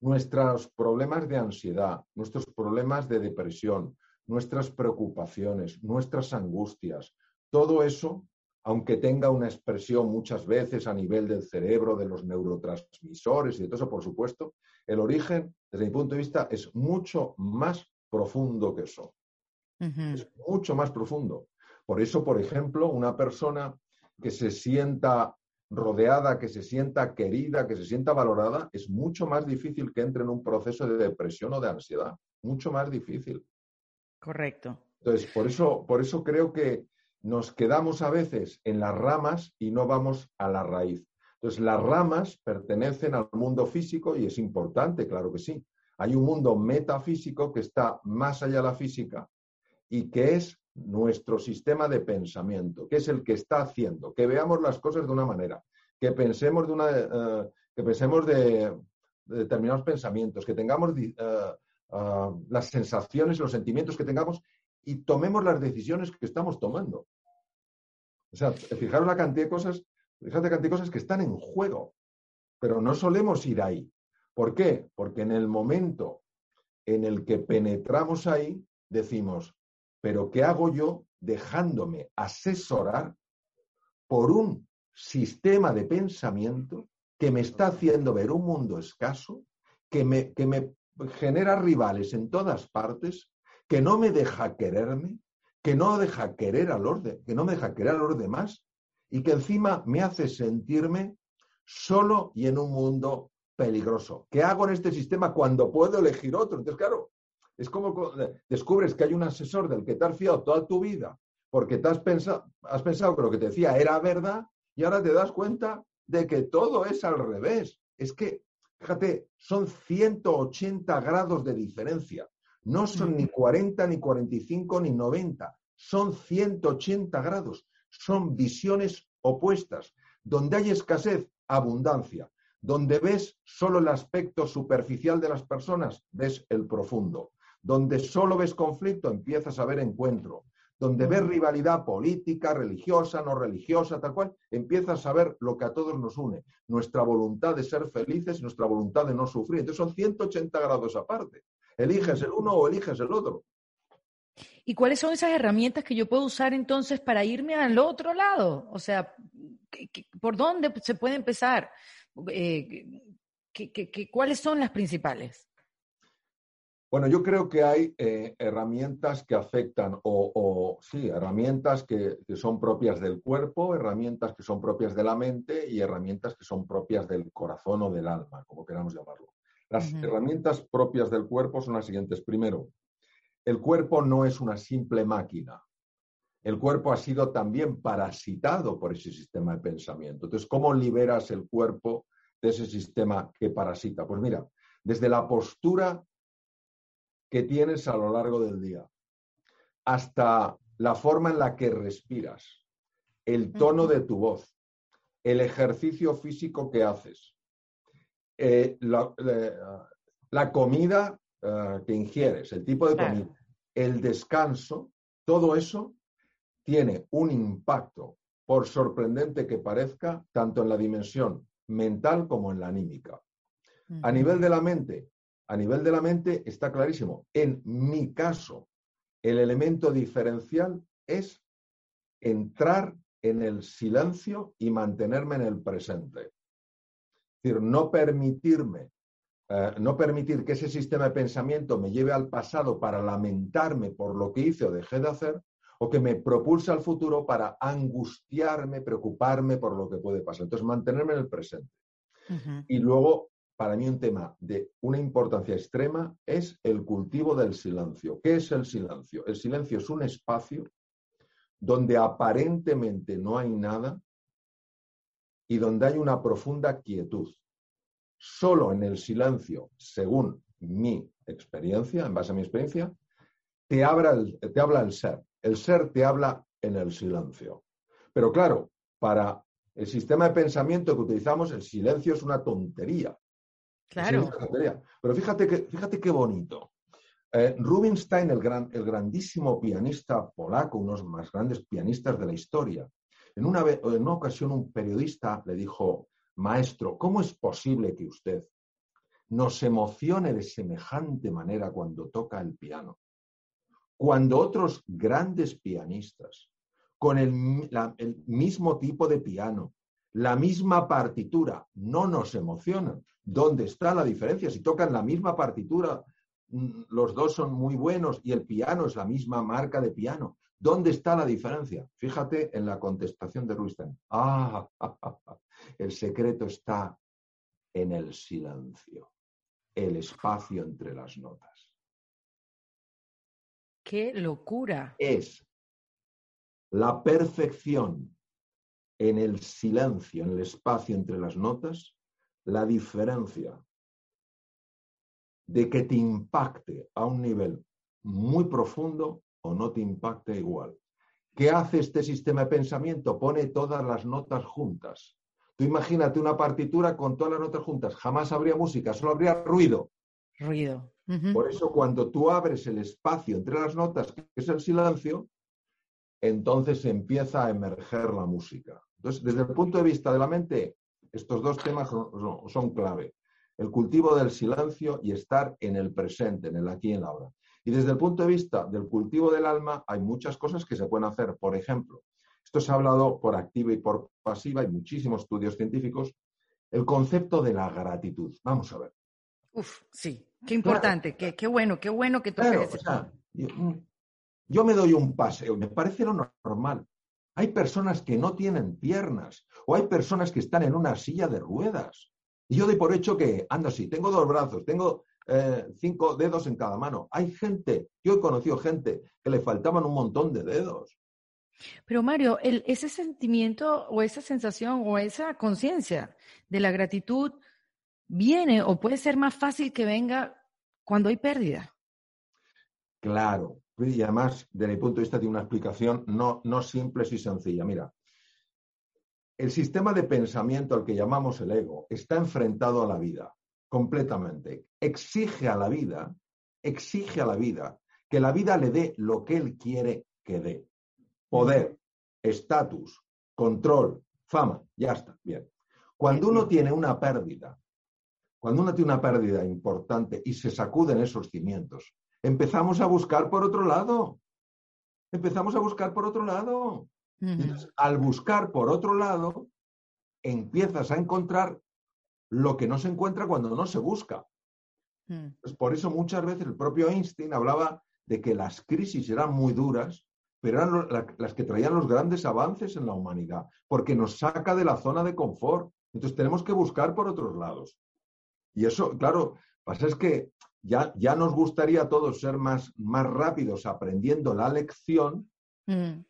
nuestros problemas de ansiedad, nuestros problemas de depresión, nuestras preocupaciones, nuestras angustias, todo eso, aunque tenga una expresión muchas veces a nivel del cerebro, de los neurotransmisores y de todo eso, por supuesto, el origen, desde mi punto de vista, es mucho más profundo que eso. Es mucho más profundo. Por eso, por ejemplo, una persona que se sienta rodeada, que se sienta querida, que se sienta valorada, es mucho más difícil que entre en un proceso de depresión o de ansiedad. Mucho más difícil. Correcto. Entonces, por eso, por eso creo que nos quedamos a veces en las ramas y no vamos a la raíz. Entonces, las ramas pertenecen al mundo físico y es importante, claro que sí. Hay un mundo metafísico que está más allá de la física y que es nuestro sistema de pensamiento, que es el que está haciendo que veamos las cosas de una manera, que pensemos de, una, eh, que pensemos de, determinados pensamientos, que tengamos eh, eh, las sensaciones, los sentimientos que tengamos y tomemos las decisiones que estamos tomando. O sea, fijaros la cantidad de cosas, fíjate la cantidad de cosas que están en juego, pero no solemos ir ahí. ¿Por qué? Porque en el momento en el que penetramos ahí, decimos, pero ¿qué hago yo dejándome asesorar por un sistema de pensamiento que me está haciendo ver un mundo escaso, que me, que me genera rivales en todas partes, que no me deja quererme, que no deja querer a los que no me deja querer a los demás y que encima me hace sentirme solo y en un mundo peligroso. ¿Qué hago en este sistema cuando puedo elegir otro? Entonces, claro, es como descubres que hay un asesor del que te has fiado toda tu vida porque te has, pensado, has pensado que lo que te decía era verdad y ahora te das cuenta de que todo es al revés. Es que Fíjate, son 180 grados de diferencia. No son ni 40, ni 45, ni 90. Son 180 grados. Son visiones opuestas. Donde hay escasez, abundancia. Donde ves solo el aspecto superficial de las personas, ves el profundo. Donde solo ves conflicto, empiezas a ver encuentro. Donde ves rivalidad política, religiosa, no religiosa, tal cual, empiezas a ver lo que a todos nos une, nuestra voluntad de ser felices, nuestra voluntad de no sufrir. Entonces son 180 grados aparte. Eliges el uno o eliges el otro. ¿Y cuáles son esas herramientas que yo puedo usar entonces para irme al otro lado? O sea, ¿por dónde se puede empezar? Eh, cuáles son las principales? Bueno, yo creo que hay eh, herramientas que afectan, o, sí, herramientas que, son propias del cuerpo, herramientas que son propias de la mente y herramientas que son propias del corazón o del alma, como queramos llamarlo. Las herramientas propias del cuerpo son las siguientes. Primero, el cuerpo no es una simple máquina. El cuerpo ha sido también parasitado por ese sistema de pensamiento. Entonces, ¿cómo liberas el cuerpo de ese sistema que parasita? Pues mira, desde la postura que tienes a lo largo del día, hasta la forma en la que respiras, el tono de tu voz, el ejercicio físico que haces, eh, la, comida eh, que ingieres, el tipo de comida, el descanso, todo eso tiene un impacto, por sorprendente que parezca, tanto en la dimensión mental como en la anímica. A nivel de la mente, a nivel de la mente está clarísimo. En mi caso, el elemento diferencial es entrar en el silencio y mantenerme en el presente. Es decir, no permitirme, eh, no permitir que ese sistema de pensamiento me lleve al pasado para lamentarme por lo que hice o dejé de hacer, o que me propulse al futuro para angustiarme, preocuparme por lo que puede pasar. Entonces, mantenerme en el presente. Y luego para mí un tema de una importancia extrema es el cultivo del silencio. ¿Qué es el silencio? El silencio es un espacio donde aparentemente no hay nada y donde hay una profunda quietud. Solo en el silencio, según mi experiencia, en base a mi experiencia, te, te habla el ser. El ser te habla en el silencio. Pero claro, para el sistema de pensamiento que utilizamos, el silencio es una tontería. Claro. Pero fíjate, que, fíjate qué bonito. Eh, Rubinstein, el, gran, el grandísimo pianista polaco, uno de los más grandes pianistas de la historia, en una, en una ocasión un periodista le dijo, maestro, ¿cómo es posible que usted nos emocione de semejante manera cuando toca el piano? Cuando otros grandes pianistas, con el, el mismo tipo de piano, la misma partitura, no nos emocionan. ¿Dónde está la diferencia? Si tocan la misma partitura, mm, los dos son muy buenos y el piano es la misma marca de piano. ¿Dónde está la diferencia? Fíjate en la contestación de Rubinstein. *laughs* Ah, el secreto está en el silencio, el espacio entre las notas. ¡Qué locura! Es la perfección en el silencio, en el espacio entre las notas, la diferencia de que te impacte a un nivel muy profundo o no te impacte igual. ¿Qué hace este sistema de pensamiento? Pone todas las notas juntas. Tú imagínate una partitura con todas las notas juntas. Jamás habría música, solo habría ruido. Ruido. Por eso cuando tú abres el espacio entre las notas, que es el silencio, entonces empieza a emerger la música. Entonces, desde el punto de vista de la mente, estos dos temas son, clave. El cultivo del silencio y estar en el presente, en el aquí y en la ahora. Y desde el punto de vista del cultivo del alma, hay muchas cosas que se pueden hacer. Por ejemplo, esto se ha hablado por activa y por pasiva, hay muchísimos estudios científicos, el concepto de la gratitud. Vamos a ver. Uf, sí, qué importante, qué, bueno, qué bueno que tú yo me doy un paseo, me parece lo normal. Hay personas que no tienen piernas o hay personas que están en una silla de ruedas. Y yo doy por hecho que, ando así, tengo dos brazos, tengo eh, cinco dedos en cada mano. Hay gente, yo he conocido gente que le faltaban un montón de dedos. Pero Mario, ese sentimiento o esa sensación o esa conciencia de la gratitud viene o puede ser más fácil que venga cuando hay pérdida. Claro, y además, desde mi punto de vista, tiene una explicación no, no simple y sencilla. Mira, el sistema de pensamiento al que llamamos el ego está enfrentado a la vida completamente. Exige a la vida, exige a la vida que la vida le dé lo que él quiere que dé. Poder, estatus, control, fama, ya está, bien. Cuando uno tiene una pérdida, cuando uno tiene una pérdida importante y se sacuden esos cimientos, empezamos a buscar por otro lado. Empezamos a buscar por otro lado. Entonces, al buscar por otro lado, empiezas a encontrar lo que no se encuentra cuando no se busca. Pues por eso muchas veces el propio Einstein hablaba de que las crisis eran muy duras, pero eran las que traían los grandes avances en la humanidad, porque nos saca de la zona de confort. Entonces tenemos que buscar por otros lados. Y eso, claro, pasa es que ya, ya nos gustaría a todos ser más, más rápidos aprendiendo la lección, mm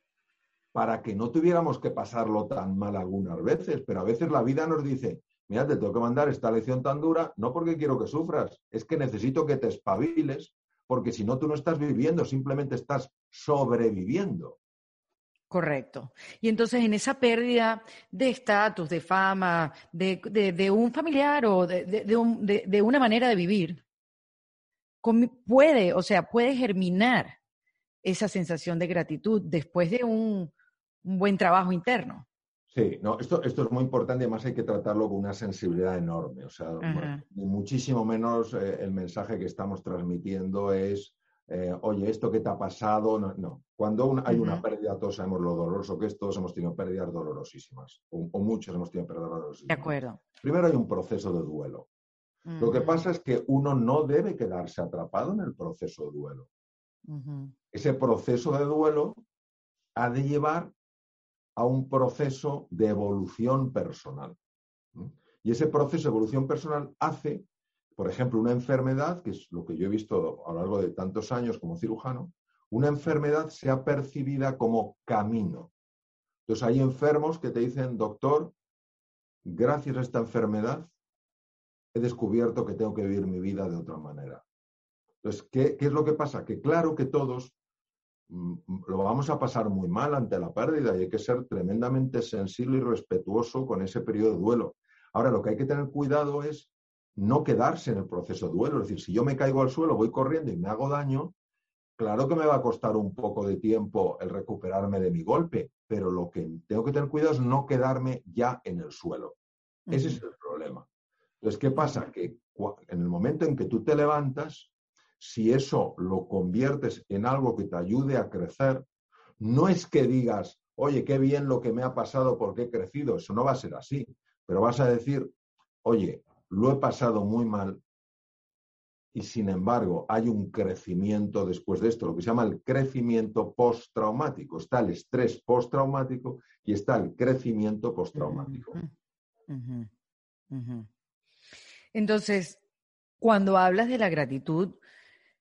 para que no tuviéramos que pasarlo tan mal algunas veces, pero a veces la vida nos dice, mira, te tengo que mandar esta lección tan dura, no porque quiero que sufras, es que necesito que te espabiles, porque si no tú no estás viviendo, simplemente estás sobreviviendo. Correcto. Y entonces en esa pérdida de estatus, de fama, de, un familiar o de, una manera de vivir, puede, o sea, puede germinar esa sensación de gratitud después de un, un buen trabajo interno. Sí, no, esto, esto es muy importante además hay que tratarlo con una sensibilidad enorme. O sea, muchísimo menos eh, el mensaje que estamos transmitiendo es, eh, oye, esto que te ha pasado, no. Cuando hay una pérdida, todos sabemos lo doloroso que es, todos hemos tenido pérdidas dolorosísimas, o, muchos hemos tenido pérdidas dolorosísimas. De acuerdo. Primero hay un proceso de duelo. Lo que pasa es que uno no debe quedarse atrapado en el proceso de duelo. Ese proceso de duelo ha de llevar a un proceso de evolución personal. Y ese proceso de evolución personal hace, por ejemplo, una enfermedad, que es lo que yo he visto a lo largo de tantos años como cirujano, una enfermedad sea percibida como camino. Entonces hay enfermos que te dicen, doctor, gracias a esta enfermedad he descubierto que tengo que vivir mi vida de otra manera. Entonces, ¿qué, qué es lo que pasa? Que claro que todos Mm, lo vamos a pasar muy mal ante la pérdida y hay que ser tremendamente sensible y respetuoso con ese periodo de duelo. Ahora, lo que hay que tener cuidado es no quedarse en el proceso de duelo. Es decir, si yo me caigo al suelo, voy corriendo y me hago daño, claro que me va a costar un poco de tiempo el recuperarme de mi golpe, pero lo que tengo que tener cuidado es no quedarme ya en el suelo. Ese es el problema. Entonces, ¿qué pasa? Que en el momento en que tú te levantas, si eso lo conviertes en algo que te ayude a crecer, no es que digas, oye, qué bien lo que me ha pasado porque he crecido, eso no va a ser así, pero vas a decir, oye, lo he pasado muy mal y sin embargo hay un crecimiento después de esto, lo que se llama el crecimiento postraumático. Está el estrés postraumático y está el crecimiento postraumático. Entonces, cuando hablas de la gratitud,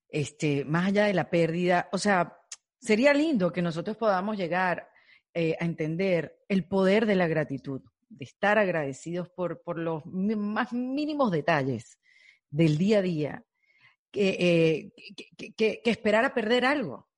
este, más allá de la pérdida, o sea, sería lindo que nosotros podamos llegar eh, a entender el poder de la gratitud, de estar agradecidos por, por los más mínimos detalles del día a día, que, eh, que, esperar a perder algo.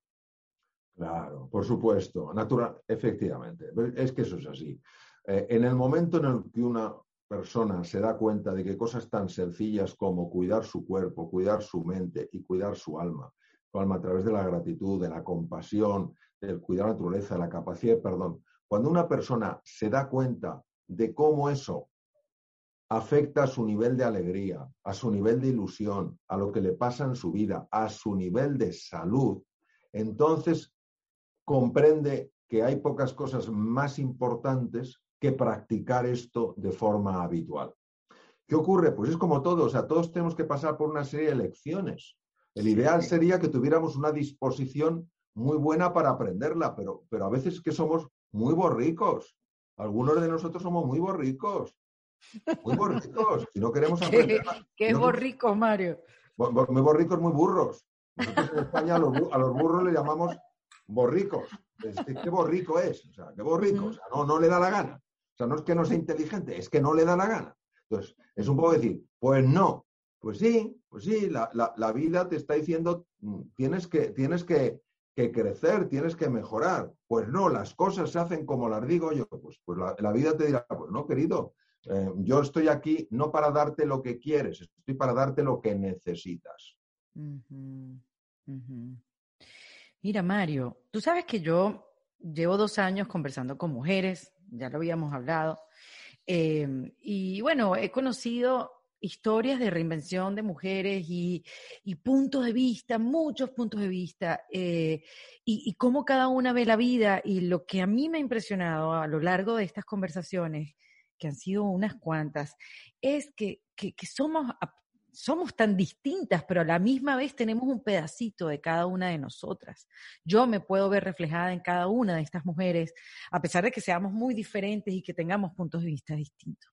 Claro, por supuesto, natural, efectivamente, es que eso es así. Eh, en el momento en el que una persona se da cuenta de que cosas tan sencillas como cuidar su cuerpo, cuidar su mente y cuidar su alma, su alma a través de la gratitud, de la compasión, del cuidar la naturaleza, de la capacidad de perdón, cuando una persona se da cuenta de cómo eso afecta a su nivel de alegría, a su nivel de ilusión, a lo que le pasa en su vida, a su nivel de salud, entonces comprende que hay pocas cosas más importantes que practicar esto de forma habitual. ¿Qué ocurre? Pues es como todo, o sea, todos tenemos que pasar por una serie de lecciones. El ideal sería que tuviéramos una disposición muy buena para aprenderla, pero, pero a veces es que somos muy borricos. Algunos de nosotros somos muy borricos. Muy borricos. Si no queremos *laughs* aprender. ¿Qué, es borrico, Mario? Muy borricos, muy burros. Nosotros en España a los, a los burros le llamamos borricos. ¿Qué borrico es? O sea, qué borrico. O sea, no, no le da la gana. O sea, no es que no sea inteligente, es que no le da la gana. Entonces, es un poco decir, pues no, pues sí, pues sí, la, la- la vida te está diciendo, mm, tienes que, tienes que, que crecer, tienes que mejorar. Pues no, las cosas se hacen como las digo yo. Pues, pues la, vida te dirá, pues no, querido, eh, yo estoy aquí no para darte lo que quieres, estoy para darte lo que necesitas. Mira, Mario, tú sabes que yo llevo dos años conversando con mujeres, ya lo habíamos hablado, eh, y bueno, he conocido historias de reinvención de mujeres y, puntos de vista, muchos puntos de vista, eh, y, cómo cada una ve la vida. Y lo que a mí me ha impresionado a lo largo de estas conversaciones, que han sido unas cuantas, es que, que, somos, somos tan distintas, pero a la misma vez tenemos un pedacito de cada una de nosotras. Yo me puedo ver reflejada en cada una de estas mujeres, a pesar de que seamos muy diferentes y que tengamos puntos de vista distintos.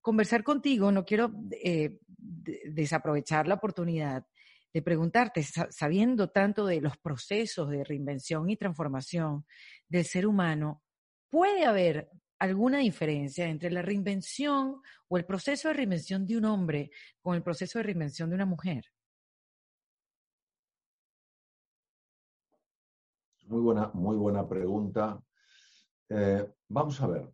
Conversar contigo, no quiero eh, de- desaprovechar la oportunidad de preguntarte, sa- sabiendo tanto de los procesos de reinvención y transformación del ser humano, ¿puede haber alguna diferencia entre la reinvención o el proceso de reinvención de un hombre con el proceso de reinvención de una mujer? Muy buena, muy buena pregunta. Eh, vamos a ver,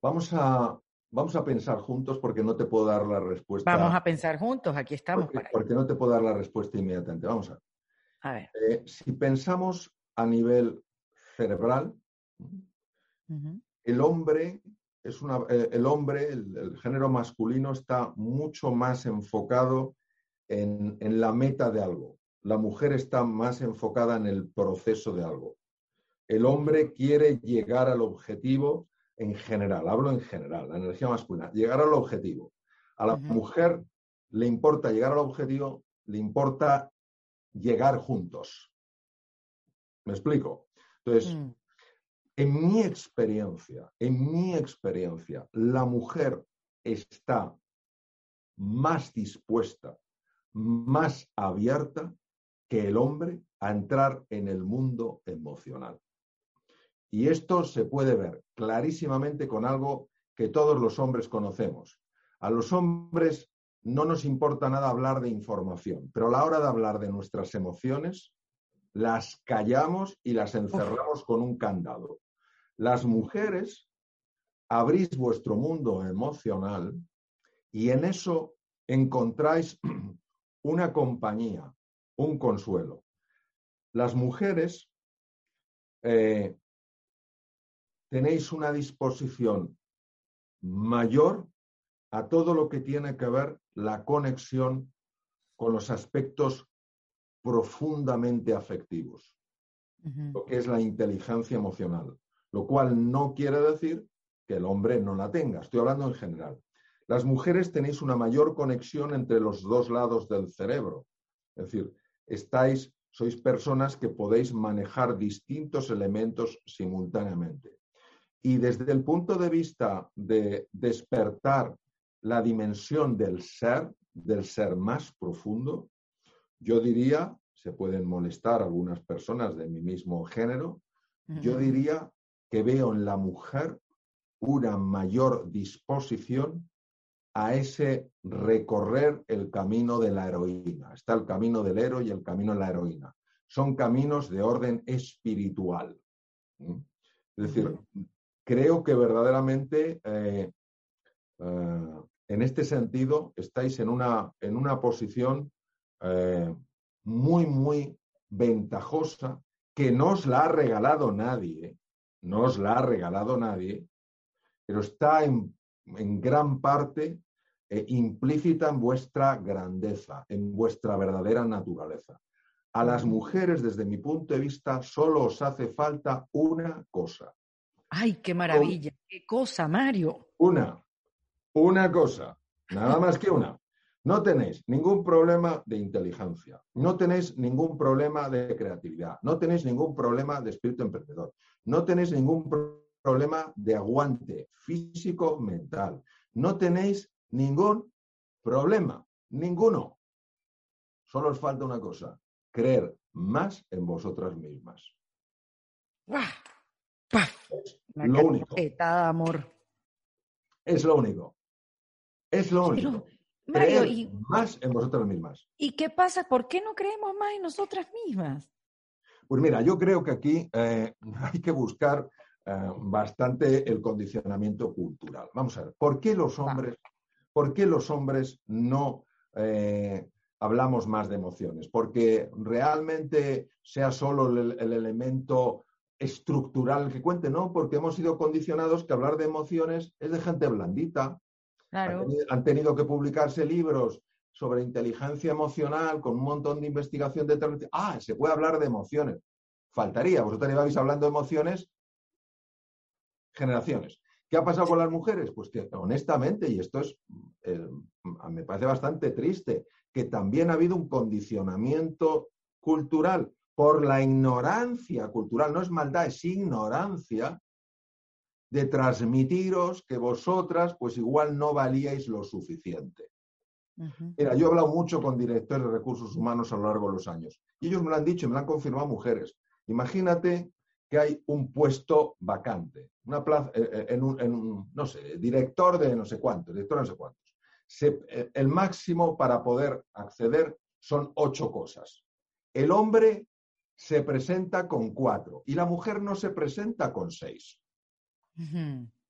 vamos a, vamos a pensar juntos porque no te puedo dar la respuesta. Vamos a pensar juntos, aquí estamos porque, para porque no te puedo dar la respuesta inmediatamente. Vamos a ver. A ver. Eh, si pensamos a nivel cerebral, ujú, el hombre es una, eh, el hombre, el, el género masculino está mucho más enfocado en, en la meta de algo. La mujer está más enfocada en el proceso de algo. El hombre quiere llegar al objetivo en general, hablo en general, la energía masculina, llegar al objetivo. A la mujer le importa llegar al objetivo, le importa llegar juntos. ¿Me explico? Entonces, mm, en mi experiencia, en mi experiencia, la mujer está más dispuesta, más abierta que el hombre a entrar en el mundo emocional. Y esto se puede ver clarísimamente con algo que todos los hombres conocemos. A los hombres no nos importa nada hablar de información, pero a la hora de hablar de nuestras emociones, las callamos y las encerramos con un candado. Las mujeres abrís vuestro mundo emocional y en eso encontráis *clears throat* una compañía, un consuelo. Las mujeres eh, tenéis una disposición mayor a todo lo que tiene que ver la conexión con los aspectos profundamente afectivos lo que es la inteligencia emocional, lo cual no quiere decir que el hombre no la tenga. Estoy hablando en general. Las mujeres tenéis una mayor conexión entre los dos lados del cerebro. Es decir, estáis, sois personas que podéis manejar distintos elementos simultáneamente. Y desde el punto de vista de despertar la dimensión del ser, del ser más profundo, yo diría, se pueden molestar algunas personas de mi mismo género, yo diría que veo en la mujer una mayor disposición a ese recorrer el camino de la heroína. Está el camino del héroe y el camino de la heroína. Son caminos de orden espiritual. Es decir, creo que verdaderamente eh, eh, en este sentido estáis en una, en una posición eh, muy, muy ventajosa que no os la ha regalado nadie, no os la ha regalado nadie, pero está en, en gran parte eh, implícita en vuestra grandeza, en vuestra verdadera naturaleza. A las mujeres, desde mi punto de vista, solo os hace falta una cosa. Ay, qué maravilla, qué cosa, Mario. Una, una cosa, nada más que una. No tenéis ningún problema de inteligencia, no tenéis ningún problema de creatividad, no tenéis ningún problema de espíritu emprendedor, no tenéis ningún pro- problema de aguante físico, mental, no tenéis ningún problema, ninguno. Solo os falta una cosa, creer más en vosotras mismas. Es lo único. Es lo único. Mario, Creer ¿y, más en vosotras mismas. ¿y qué pasa? ¿Por qué no creemos más en nosotras mismas? Pues mira, yo creo que aquí eh, *laughs* hay que buscar eh, bastante el condicionamiento cultural. Vamos a ver, ¿por qué los hombres, por qué los hombres no eh, hablamos más de emociones? Porque realmente sea solo el, el elemento estructural que cuente, ¿no? Porque hemos sido condicionados que hablar de emociones es de gente blandita. Han tenido, han tenido que publicarse libros sobre inteligencia emocional con un montón de investigación de... Ah, se puede hablar de emociones. Faltaría, vosotros lleváis hablando de emociones generaciones. ¿Qué ha pasado con las mujeres? Pues que honestamente, y esto es, eh, me parece bastante triste, que también ha habido un condicionamiento cultural por la ignorancia cultural, no es maldad, es ignorancia de transmitiros que vosotras pues igual no valíais lo suficiente. Mira, yo he hablado mucho con directores de recursos humanos a lo largo de los años y ellos me lo han dicho y me lo han confirmado mujeres. Imagínate que hay un puesto vacante, una plaza, eh, eh, en, un, en un, no sé, director de no sé cuántos, director de no sé cuántos. Se- eh, el máximo para poder acceder son ocho cosas. El hombre se presenta con cuatro y la mujer no se presenta con seis.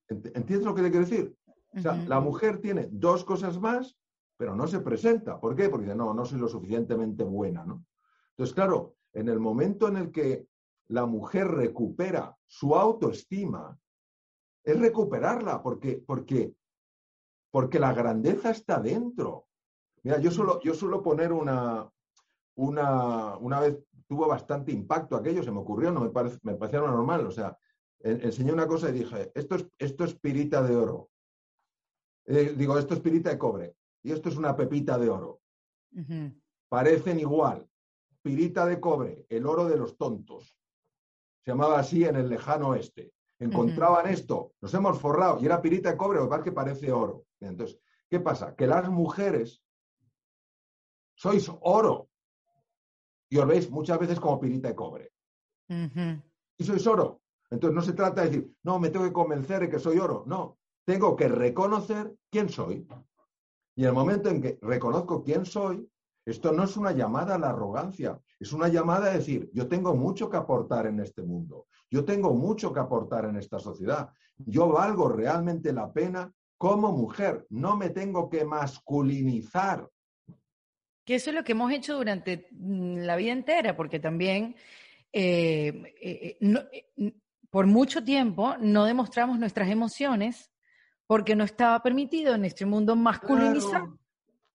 ¿Entiendes lo que te quiero decir? O sea, la mujer tiene dos cosas más, pero no se presenta. ¿Por qué? Porque dice, no, no soy lo suficientemente buena, ¿no? Entonces, claro, en el momento en el que la mujer recupera su autoestima, es recuperarla, porque, porque, porque la grandeza está dentro. Mira, yo suelo, yo suelo poner una, una, una vez, tuvo bastante impacto aquello, se me ocurrió, no me, parece, me parecía normal, o sea, enseñé una cosa y dije, esto es, esto es pirita de oro. Eh, digo, esto es pirita de cobre y esto es una pepita de oro. Parecen igual. Pirita de cobre, el oro de los tontos. Se llamaba así en el lejano oeste. Encontraban esto, nos hemos forrado y era pirita de cobre, lo que pasa es que parece oro. Entonces, ¿qué pasa? Que las mujeres sois oro y os veis muchas veces como pirita de cobre. Y sois oro. Entonces no se trata de decir, no, me tengo que convencer de que soy oro. No, tengo que reconocer quién soy. Y en el momento en que reconozco quién soy, esto no es una llamada a la arrogancia, es una llamada a decir, yo tengo mucho que aportar en este mundo, yo tengo mucho que aportar en esta sociedad, yo valgo realmente la pena como mujer, no me tengo que masculinizar. Que eso es lo que hemos hecho durante mm, la vida entera, porque también eh, eh, eh, no- por mucho tiempo no demostramos nuestras emociones porque no estaba permitido en este mundo masculinizado.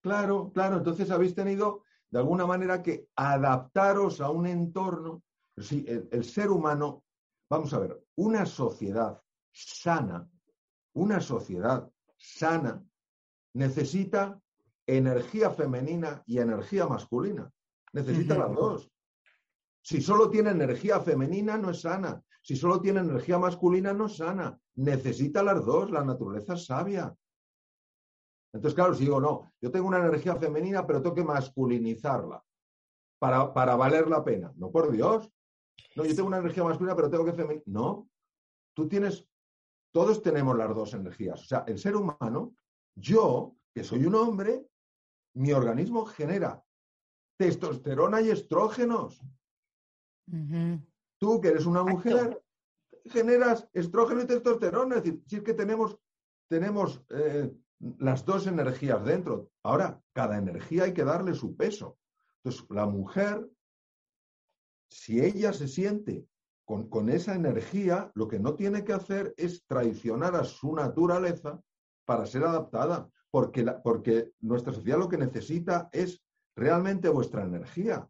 Claro, claro, claro. Entonces habéis tenido de alguna manera que adaptaros a un entorno. Sí, el, el ser humano, vamos a ver, una sociedad sana, una sociedad sana necesita energía femenina y energía masculina. Necesita las dos. Si solo tiene energía femenina, no es sana. Si solo tiene energía masculina, no sana. Necesita las dos. La naturaleza es sabia. Entonces, claro, si digo, no, yo tengo una energía femenina, pero tengo que masculinizarla para, para valer la pena. No, por Dios. No, yo tengo una energía masculina, pero tengo que femenina. No. Tú tienes, todos tenemos las dos energías. O sea, el ser humano, yo, que soy un hombre, mi organismo genera testosterona y estrógenos. Tú, que eres una mujer, generas estrógeno y testosterona. Es decir, si es que tenemos, tenemos eh, las dos energías dentro. Ahora, cada energía hay que darle su peso. Entonces, la mujer, si ella se siente con, con esa energía, lo que no tiene que hacer es traicionar a su naturaleza para ser adaptada, porque, la- porque nuestra sociedad lo que necesita es realmente vuestra energía.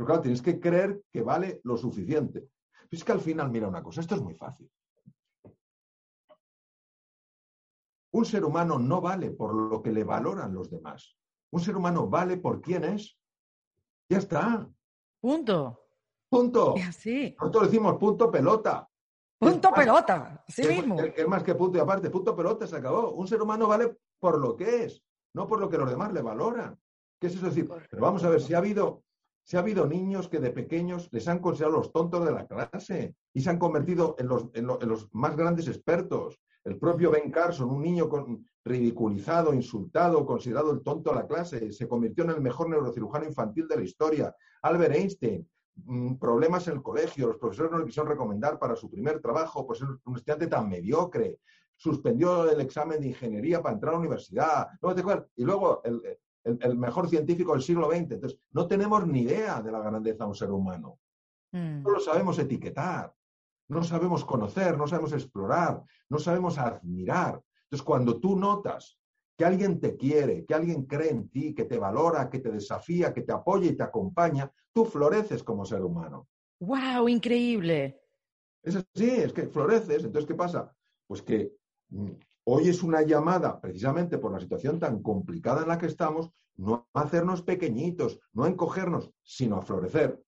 Pero claro, tienes que creer que vale lo suficiente. Es que al final, mira una cosa, esto es muy fácil. Un ser humano no vale por lo que le valoran los demás. Un ser humano vale por quién es. Ya está. Punto. Punto. Así. Nosotros decimos punto pelota. Punto Es pelota. Así es- mismo. es- es más que punto y aparte. Punto pelota, se acabó. Un ser humano vale por lo que es, no por lo que los demás le valoran. ¿Qué es eso decir? Pero vamos a ver, si ha habido, Si ha habido niños que de pequeños les han considerado los tontos de la clase y se han convertido en los, más grandes expertos. El propio Ben Carson, un niño ridiculizado, insultado, considerado el tonto de la clase, se convirtió en el mejor neurocirujano infantil de la historia. Albert Einstein, mm, problemas en el colegio, los profesores no le quisieron recomendar para su primer trabajo, pues es un estudiante tan mediocre, suspendió el examen de ingeniería para entrar a la universidad, y luego el, mejor científico del siglo XX. Entonces, no tenemos ni idea de la grandeza de un ser humano. Mm. No lo sabemos etiquetar, no sabemos conocer, no sabemos explorar, no sabemos admirar. Entonces, cuando tú notas que alguien te quiere, que alguien cree en ti, que te valora, que te desafía, que te apoya y te acompaña, tú floreces como ser humano. ¡Wow! Increíble. Es así, es que floreces. Entonces, ¿qué pasa? Pues que mm, hoy es una llamada, precisamente por la situación tan complicada en la que estamos, no hacernos pequeñitos, no encogernos, sino a florecer.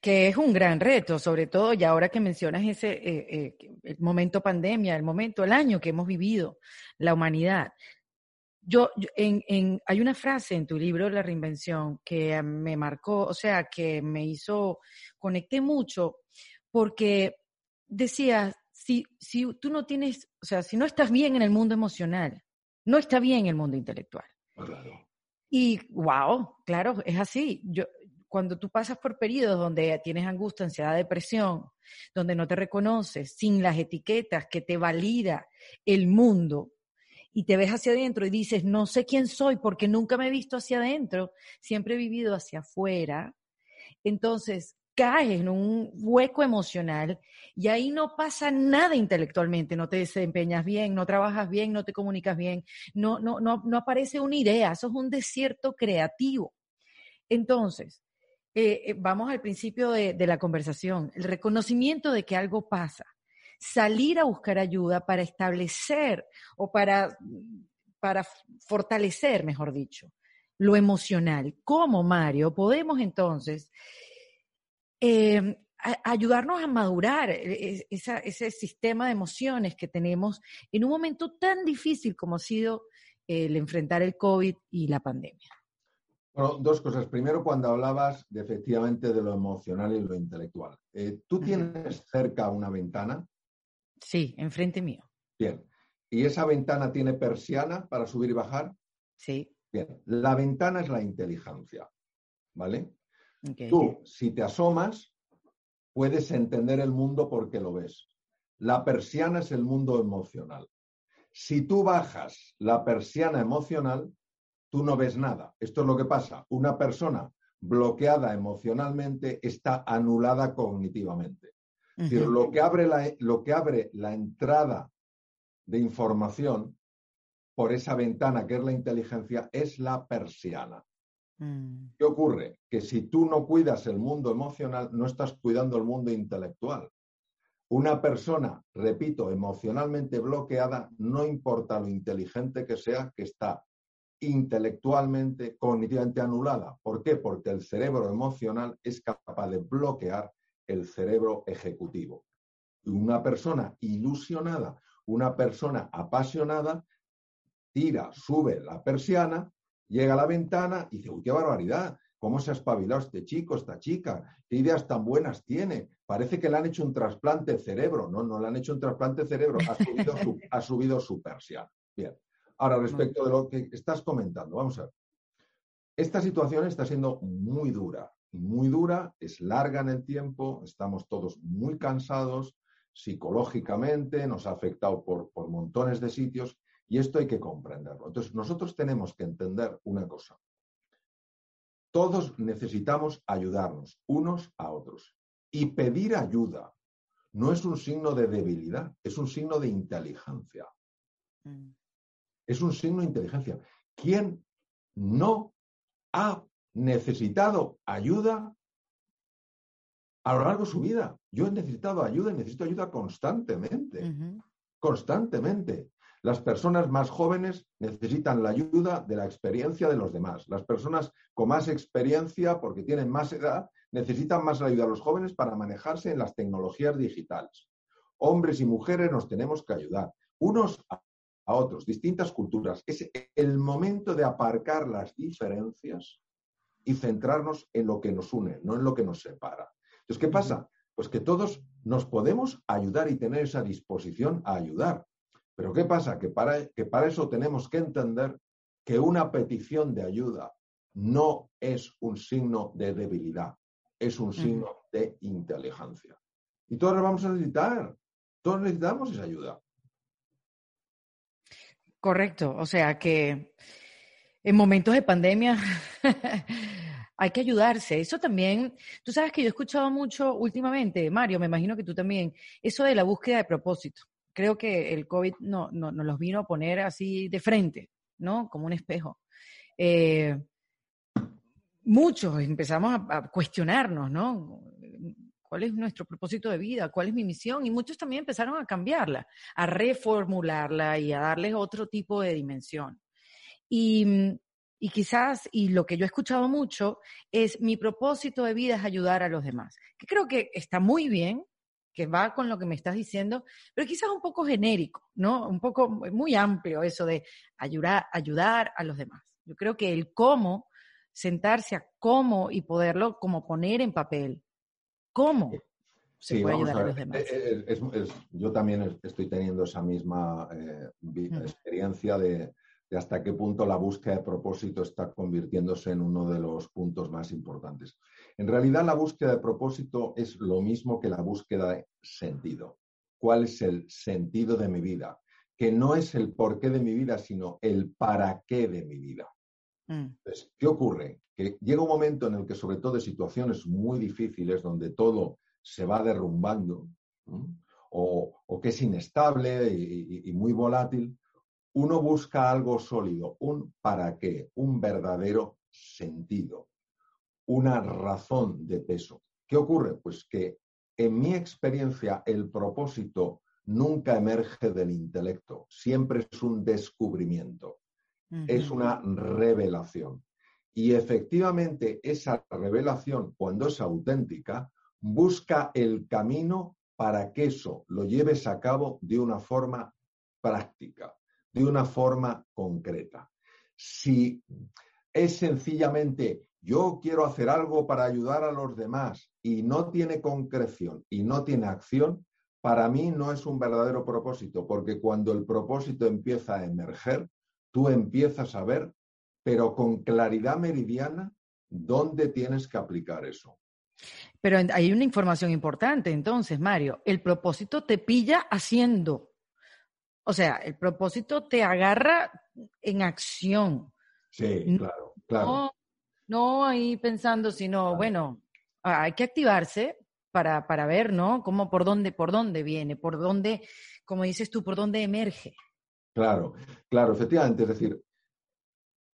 Que es un gran reto, sobre todo, y ahora que mencionas ese eh, eh, el momento pandemia, el momento, el año que hemos vivido, la humanidad. Yo, en, en, hay una frase en tu libro, La Reinvención, que me marcó, o sea, que me hizo, conecté mucho, porque decía, si, si tú no tienes, o sea, si no estás bien en el mundo emocional, no está bien en el mundo intelectual. Claro. Y wow, claro, es así. Yo, cuando tú pasas por periodos donde tienes angustia, ansiedad, depresión, donde no te reconoces, sin las etiquetas que te valida el mundo, y te ves hacia adentro y dices, no sé quién soy porque nunca me he visto hacia adentro, siempre he vivido hacia afuera, entonces caes en un hueco emocional y ahí no pasa nada intelectualmente, no te desempeñas bien, no trabajas bien, no te comunicas bien, no, no, no, no aparece una idea, eso es un desierto creativo. Entonces, eh, eh, vamos al principio de, la conversación, el reconocimiento de que algo pasa, salir a buscar ayuda para establecer o para, para fortalecer, mejor dicho, lo emocional. ¿Cómo, Mario, podemos entonces em, ayudarnos a madurar e, e, ese sistema de emociones que tenemos en un momento tan difícil como ha sido el enfrentar el COVID y la pandemia? Bueno, dos cosas. Primero, cuando hablabas de, efectivamente de lo emocional y lo intelectual. Eh, ¿Tú tienes cerca una ventana? Sí, enfrente mío. Bien. ¿Y esa ventana tiene persiana para subir y bajar? Sí. Bien. La ventana es la inteligencia. ¿Vale? Tú, si te asomas, puedes entender el mundo porque lo ves. La persiana es el mundo emocional. Si tú bajas la persiana emocional, tú no ves nada. Esto es lo que pasa. Una persona bloqueada emocionalmente está anulada cognitivamente. Es decir, lo que, abre la, lo que abre la entrada de información por esa ventana que es la inteligencia es la persiana. Mm. ¿Qué ocurre? Que si tú no cuidas el mundo emocional, no estás cuidando el mundo intelectual. Una persona, repito, emocionalmente bloqueada, no importa lo inteligente que sea, que está intelectualmente, cognitivamente anulada. ¿Por qué? Porque el cerebro emocional es capaz de bloquear el cerebro ejecutivo. Una persona ilusionada, una persona apasionada, tira, sube la persiana, llega a la ventana y dice, uy, qué barbaridad, cómo se ha espabilado este chico, esta chica, qué ideas tan buenas tiene. Parece que le han hecho un trasplante de cerebro. No, no le han hecho un trasplante de cerebro, ha subido su, *laughs* ha subido su persiana. Bien. Ahora, respecto de lo que estás comentando, vamos a ver. Esta situación está siendo muy dura, muy dura, es larga en el tiempo, estamos todos muy cansados psicológicamente, nos ha afectado por, por montones de sitios y esto hay que comprenderlo. Entonces, nosotros tenemos que entender una cosa. Todos necesitamos ayudarnos unos a otros y pedir ayuda no es un signo de debilidad, es un signo de inteligencia. Mm. Es un signo de inteligencia. ¿Quién no ha necesitado ayuda a lo largo de su vida? Yo he necesitado ayuda y necesito ayuda constantemente. Constantemente. Las personas más jóvenes necesitan la ayuda de la experiencia de los demás. Las personas con más experiencia, porque tienen más edad, necesitan más la ayuda de los jóvenes para manejarse en las tecnologías digitales. Hombres y mujeres nos tenemos que ayudar unos a otros, distintas culturas. Es el momento de aparcar las diferencias y centrarnos en lo que nos une, no en lo que nos separa. Entonces, ¿qué pasa? Pues que todos nos podemos ayudar y tener esa disposición a ayudar. Pero ¿qué pasa? Que para, que para eso tenemos que entender que una petición de ayuda no es un signo de debilidad, es un signo de inteligencia. Y todos lo vamos a necesitar, todos necesitamos esa ayuda. Correcto, o sea que en momentos de pandemia *laughs* hay que ayudarse. Eso también, tú sabes que yo he escuchado mucho últimamente, Mario, me imagino que tú también, eso de la búsqueda de propósito. Creo que el COVID no, no, nos los vino a poner así de frente, ¿no? Como un espejo. Eh, muchos empezamos a, a, cuestionarnos, ¿no? ¿Cuál es nuestro propósito de vida? ¿Cuál es mi misión? Y muchos también empezaron a cambiarla, a reformularla y a darles otro tipo de dimensión. Y, y quizás, y lo que yo he escuchado mucho, es mi propósito de vida es ayudar a los demás, que creo que está muy bien, que va con lo que me estás diciendo, pero quizás un poco genérico, ¿no? Un poco muy amplio eso de ayudar, ayudar a los demás. Yo creo que el cómo, sentarse a cómo y poderlo como poner en papel. ¿Cómo? Se sí, puede vamos ayudar a los demás. Eh, eh, es- es- yo también estoy teniendo esa misma eh, Mm. experiencia de, de hasta qué punto la búsqueda de propósito está convirtiéndose en uno de los puntos más importantes. En realidad, la búsqueda de propósito es lo mismo que la búsqueda de sentido. ¿Cuál es el sentido de mi vida? Que no es el porqué de mi vida, sino el para qué de mi vida. Mm, Entonces, ¿qué ocurre? Que llega un momento en el que, sobre todo en situaciones muy difíciles, donde todo se va derrumbando, o, o que es inestable y, y- y muy volátil, uno busca algo sólido, un para qué, un verdadero sentido, una razón de peso. ¿Qué ocurre? Pues que en mi experiencia el propósito nunca emerge del intelecto, siempre es un descubrimiento es una revelación. Y efectivamente esa revelación, cuando es auténtica, busca el camino para que eso lo lleves a cabo de una forma práctica, de una forma concreta. Si es sencillamente yo quiero hacer algo para ayudar a los demás y no tiene concreción y no tiene acción, para mí no es un verdadero propósito, porque cuando el propósito empieza a emerger, tú empiezas a ver, pero con claridad meridiana, dónde tienes que aplicar eso. Pero hay una información importante, entonces, Mario. El propósito te pilla haciendo. O sea, el propósito te agarra en acción. Sí, claro, claro. No, no ahí pensando, sino, bueno, hay que activarse para, para ver, ¿no? Cómo, por dónde, por dónde viene, por dónde, como dices tú, por dónde emerge. Claro, claro, efectivamente. Es decir,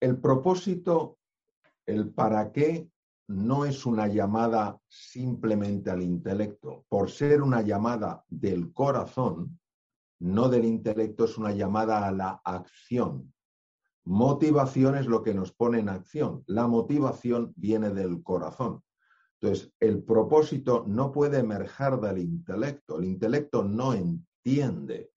el propósito, el para qué, no es una llamada simplemente al intelecto. Por ser una llamada del corazón, no del intelecto, es una llamada a la acción. Motivación es lo que nos pone en acción. La motivación viene del corazón. Entonces, el propósito no puede emerger del intelecto. El intelecto no entiende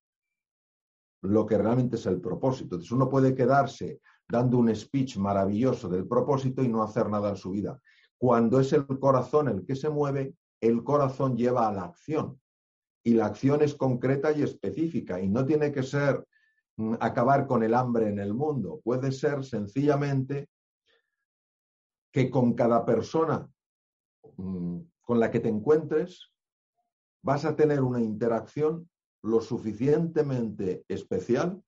lo que realmente es el propósito. Entonces, uno puede quedarse dando un speech maravilloso del propósito y no hacer nada en su vida. Cuando es el corazón el que se mueve, el corazón lleva a la acción. Y la acción es concreta y específica y no tiene que ser acabar con el hambre en el mundo. Puede ser sencillamente que con cada persona mm, con la que te encuentres vas a tener una interacción lo suficientemente especial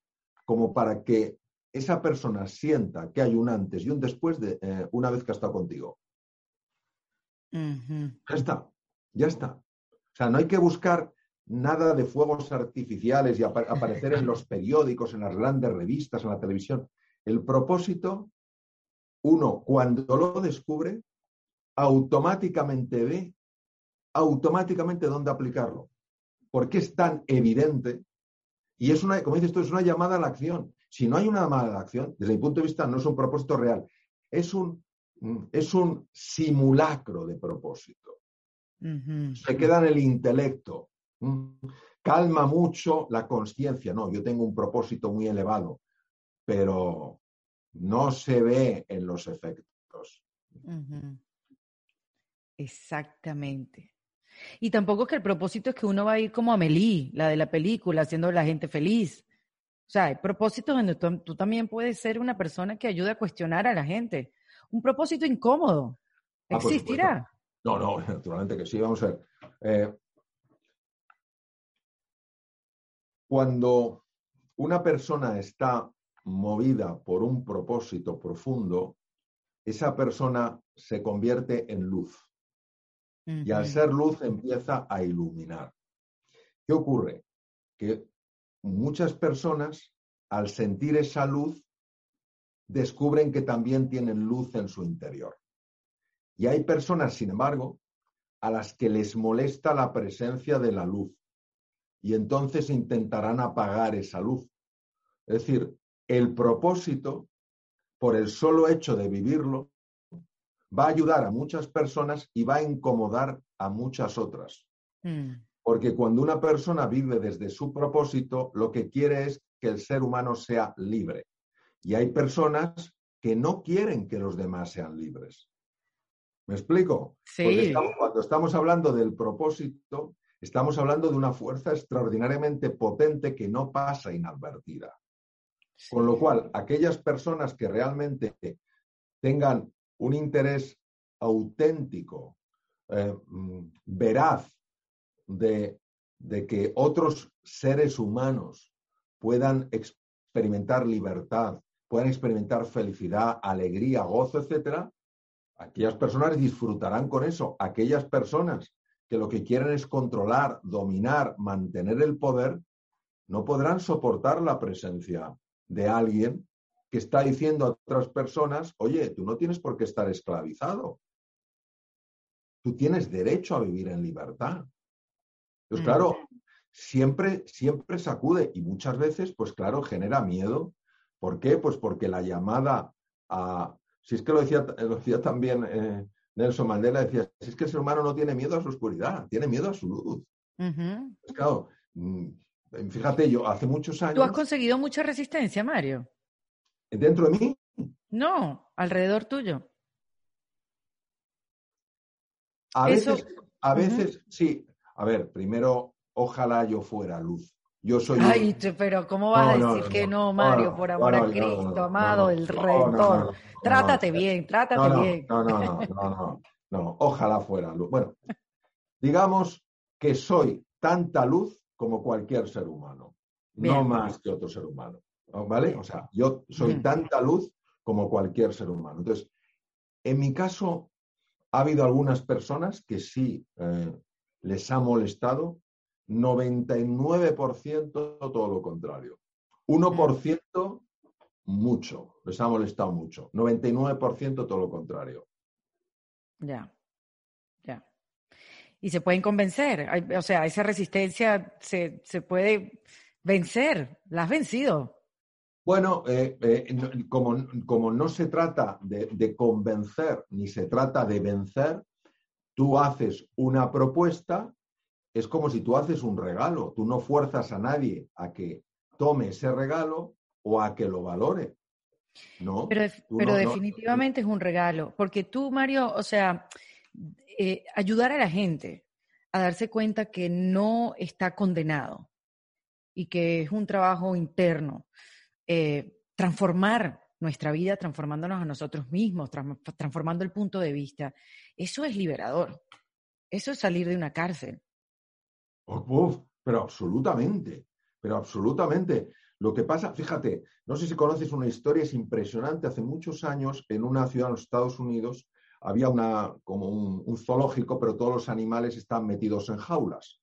como para que esa persona sienta que hay un antes y un después de eh, una vez que ha estado contigo. Ya está, ya está. O sea, no hay que buscar nada de fuegos artificiales y apa- aparecer en los periódicos, en las grandes revistas, en la televisión. El propósito, uno, cuando lo descubre, automáticamente ve, automáticamente dónde aplicarlo. Porque es tan evidente y es una, como dices tú, es una llamada a la acción. Si no hay una llamada a la acción, desde mi punto de vista, no es un propósito real, es un, mm, es un simulacro de propósito. Se queda en el intelecto. Mm. Calma mucho la conciencia. No, yo tengo un propósito muy elevado, pero no se ve en los efectos. Exactamente. Y tampoco es que el propósito es que uno va a ir como Amelie, la de la película, haciendo a la gente feliz. O sea, hay propósitos donde tú, tú también puedes ser una persona que ayude a cuestionar a la gente. Un propósito incómodo. Ah, ¿Existirá? No, no, *laughs* naturalmente que sí. Vamos a ver. Eh, cuando una persona está movida por un propósito profundo, esa persona se convierte en luz. Y al ser luz empieza a iluminar. ¿Qué ocurre? Que muchas personas, al sentir esa luz, descubren que también tienen luz en su interior. Y hay personas, sin embargo, a las que les molesta la presencia de la luz. Y entonces intentarán apagar esa luz. Es decir, el propósito, por el solo hecho de vivirlo, va a ayudar a muchas personas y va a incomodar a muchas otras. Mm, Porque cuando una persona vive desde su propósito, lo que quiere es que el ser humano sea libre. Y hay personas que no quieren que los demás sean libres. ¿Me explico? Porque Sí. estamos- cuando estamos hablando del propósito, estamos hablando de una fuerza extraordinariamente potente que no pasa inadvertida. Con lo cual, aquellas personas que realmente tengan un interés auténtico, eh, mm, veraz, de, de que otros seres humanos puedan experimentar libertad, puedan experimentar felicidad, alegría, gozo, etcétera, aquellas personas disfrutarán con eso. Aquellas personas que lo que quieren es controlar, dominar, mantener el poder, no podrán soportar la presencia de alguien que está diciendo a otras personas, oye, tú no tienes por qué estar esclavizado. Tú tienes derecho a vivir en libertad. Pues claro, siempre, siempre sacude y muchas veces, pues claro, genera miedo. ¿Por qué? Pues porque la llamada a... Si es que lo decía, lo decía también eh, Nelson Mandela, decía, si es que el ser humano no tiene miedo a su oscuridad, tiene miedo a su luz. Pues claro, mm, fíjate, yo hace muchos ¿Tú has años, conseguido mucha resistencia, Mario? dentro de mí, No, alrededor tuyo. a Eso- veces, a veces, sí, a ver, primero, ojalá yo fuera luz. Yo soy Ay, pero ¿cómo vas a No, decir no, que no, Mario, por amor a Cristo, amado, el Redentor? Trátate bien, trátate bien. no, no, no, no, no, ojalá fuera luz. Bueno, digamos que soy tanta luz como cualquier ser humano, no más que otro ser humano, ¿no? ¿vale? O sea, yo soy Ujú. tanta luz como cualquier ser humano. Entonces, en mi caso, ha habido algunas personas que sí eh, les ha molestado, 99% todo lo contrario. 1% mucho, les ha molestado mucho. 99% todo lo contrario. Ya, ya. Y se pueden convencer. Hay- o sea, esa resistencia se, se puede vencer. La has vencido. Bueno, eh, eh, como, como no se trata de, de convencer ni se trata de vencer, tú haces una propuesta, es como si tú haces un regalo, tú no fuerzas a nadie a que tome ese regalo o a que lo valore. ¿no? Pero, pero no- no- definitivamente es un regalo. Porque tú, Mario, o sea, eh, ayudar a la gente a darse cuenta que no está condenado y que es un trabajo interno. eh, transformar nuestra vida, transformándonos a nosotros mismos, tran- transformando el punto de vista. Eso es liberador. Eso es salir de una cárcel. Uf, pero absolutamente, pero absolutamente. Lo que pasa, fíjate, no sé si conoces una historia, es impresionante. Hace muchos años, en una ciudad en los Estados Unidos, había una, como un, un zoológico, pero todos los animales estaban metidos en jaulas.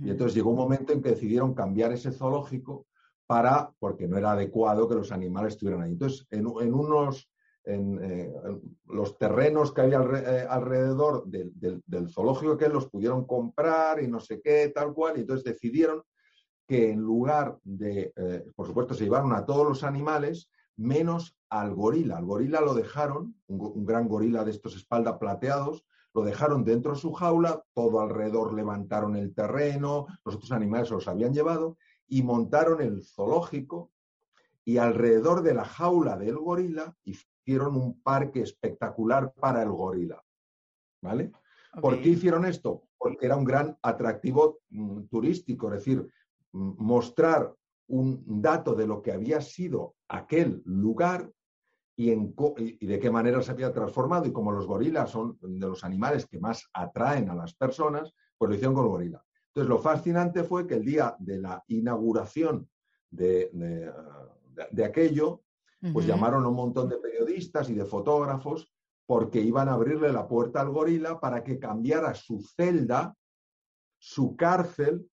Y entonces llegó un momento en que decidieron cambiar ese zoológico para, porque no era adecuado que los animales estuvieran ahí. Entonces, en, en unos, en, eh, los terrenos que había eh, alrededor del, zoológico que los pudieron comprar y no sé qué, tal cual, y entonces decidieron que en lugar de, eh, por supuesto, se llevaron a todos los animales, menos al gorila. Al gorila lo dejaron, un, gran gorila de estos espalda plateados, lo dejaron dentro de su jaula, todo alrededor levantaron el terreno, los otros animales se los habían llevado y montaron el zoológico y alrededor de la jaula del gorila, hicieron un parque espectacular para el gorila. ¿Vale? ¿Por qué hicieron esto? Porque era un gran atractivo mm, turístico, es decir, mm, mostrar un dato de lo que había sido aquel lugar y, y, de qué manera se había transformado. Y como los gorilas son de los animales que más atraen a las personas, pues lo hicieron con el gorila. Entonces, lo fascinante fue que el día de la inauguración de, de, aquello, pues llamaron a un montón de periodistas y de fotógrafos porque iban a abrirle la puerta al gorila para que cambiara su celda, su cárcel,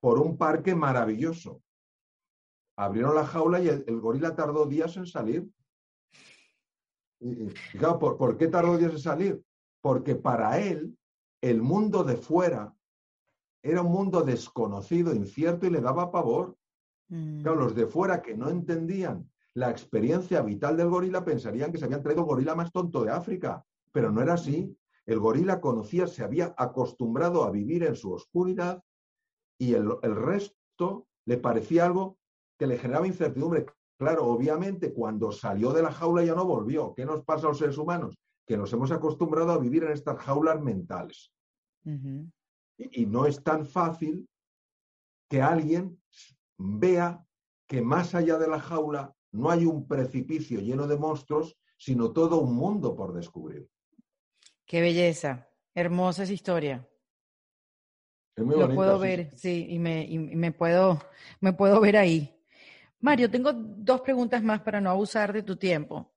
por un parque maravilloso. Abrieron la jaula y el, gorila tardó días en salir. Y, ¿por, qué tardó días en salir? Porque para él el mundo de fuera era un mundo desconocido, incierto y le daba pavor. Mm. los de fuera que no entendían la experiencia vital del gorila pensarían que se habían traído el gorila más tonto de África, pero no era así. El gorila conocía, se había acostumbrado a vivir en su oscuridad y el, resto le parecía algo que le generaba incertidumbre. Claro, obviamente cuando salió de la jaula ya no volvió. ¿Qué nos pasa a los seres humanos? Que nos hemos acostumbrado a vivir en estas jaulas mentales. y no es tan fácil que alguien vea que más allá de la jaula no hay un precipicio lleno de monstruos, sino todo un mundo por descubrir. Qué belleza, hermosa esa historia. Lo puedo ver, sí, y, me, puedo, me puedo ver ahí. Mario, tengo dos preguntas más para no abusar de tu tiempo.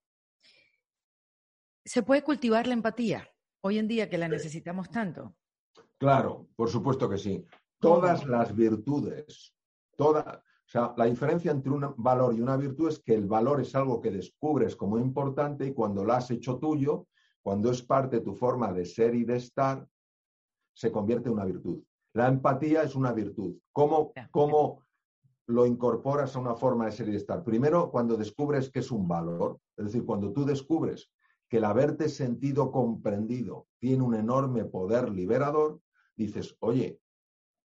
¿Se puede cultivar la empatía hoy en día que la necesitamos tanto? Claro, por supuesto que sí. Todas las virtudes, todas, o sea, la diferencia entre un valor y una virtud es que el valor es algo que descubres como importante y cuando lo has hecho tuyo, cuando es parte de tu forma de ser y de estar, se convierte en una virtud. La empatía es una virtud. ¿Cómo, cómo lo incorporas a una forma de ser y de estar? Primero, cuando descubres que es un valor, es decir, cuando tú descubres que el haberte sentido comprendido tiene un enorme poder liberador, dices, oye,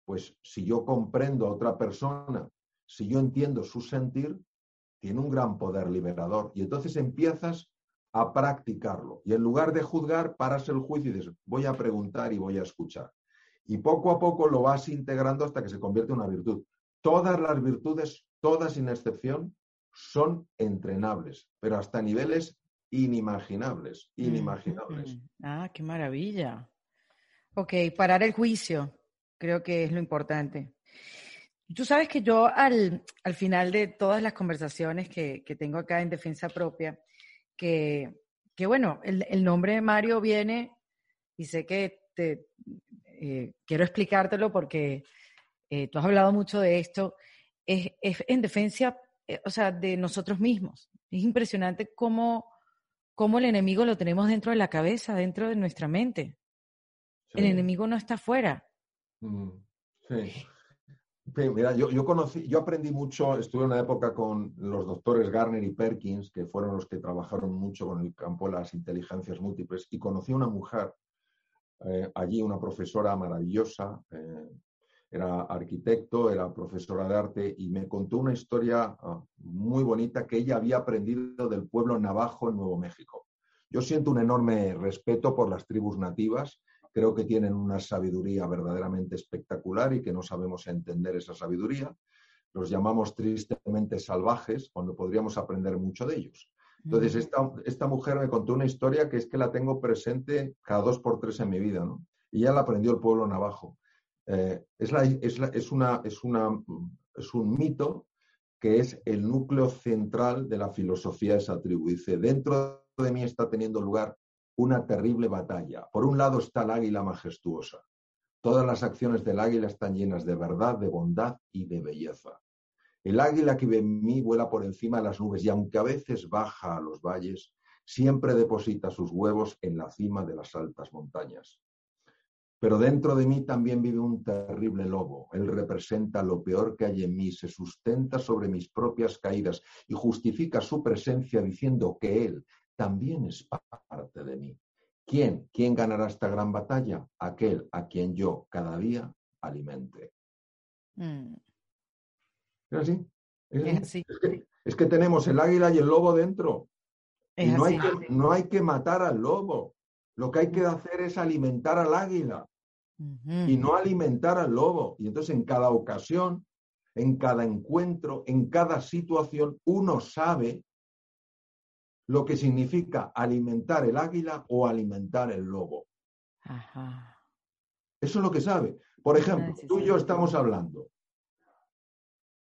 pues si yo comprendo a otra persona si yo entiendo su sentir, tiene un gran poder liberador. Y entonces empiezas a practicarlo. Y en lugar de juzgar, paras el juicio y dices, voy a preguntar y voy a escuchar. Y poco a poco lo vas integrando hasta que se convierte en una virtud. Todas las virtudes, todas sin excepción, son entrenables, pero hasta niveles inimaginables, mm, inimaginables. Mm. Ah, qué maravilla. Ok, parar el juicio, creo que es lo importante. Tú sabes que yo al, final de todas las conversaciones que, tengo acá en Defensa Propia, que, bueno, el, nombre de Mario viene y sé que te, eh, quiero explicártelo porque eh, tú has hablado mucho de esto, es, en defensa, eh, o sea, de nosotros mismos. Es impresionante cómo, cómo el enemigo lo tenemos dentro de la cabeza, dentro de nuestra mente. El enemigo no está afuera. Mm, sí. Mira, yo, conocí, yo aprendí mucho, estuve en una época con los doctores Garner y Perkins, que fueron los que trabajaron mucho con el campo de las inteligencias múltiples, y conocí a una mujer eh, allí, una profesora maravillosa, eh, era arquitecto, era profesora de arte, y me contó una historia ah, muy bonita que ella había aprendido del pueblo navajo en Nuevo México. Yo siento un enorme respeto por las tribus nativas creo que tienen una sabiduría verdaderamente espectacular y que no sabemos entender esa sabiduría. Los llamamos tristemente salvajes cuando podríamos aprender mucho de ellos. Entonces, esta, esta mujer me contó una historia que es que la tengo presente cada dos por tres en mi vida, ¿no? Y ya la aprendió el pueblo navajo. Eh, es, la, es, la, es, una, es, una, es un mito que es el núcleo central de la filosofía de esa tribu. Dice, dentro de mí está teniendo lugar una terrible batalla. Por un lado está el águila majestuosa. Todas las acciones del águila están llenas de verdad, de bondad y de belleza. El águila que ve en mí vuela por encima de las nubes y aunque a veces baja a los valles, siempre deposita sus huevos en la cima de las altas montañas. Pero dentro de mí también vive un terrible lobo. Él representa lo peor que hay en mí, se sustenta sobre mis propias caídas y justifica su presencia diciendo que él, también es parte de mí. ¿Quién? ¿Quién ganará esta gran batalla? Aquel a quien yo cada día alimente. Mm. ¿Es así? ¿Es, que, tenemos el águila y el lobo dentro. Y no hay, que, no hay que matar al lobo. Lo que hay que hacer es alimentar al águila y no alimentar al lobo. Y entonces en cada ocasión, en cada encuentro, en cada situación, uno sabe lo que significa alimentar el águila o alimentar el lobo. Ajá. Eso es lo que sabe. Por ejemplo, tú y yo estamos hablando.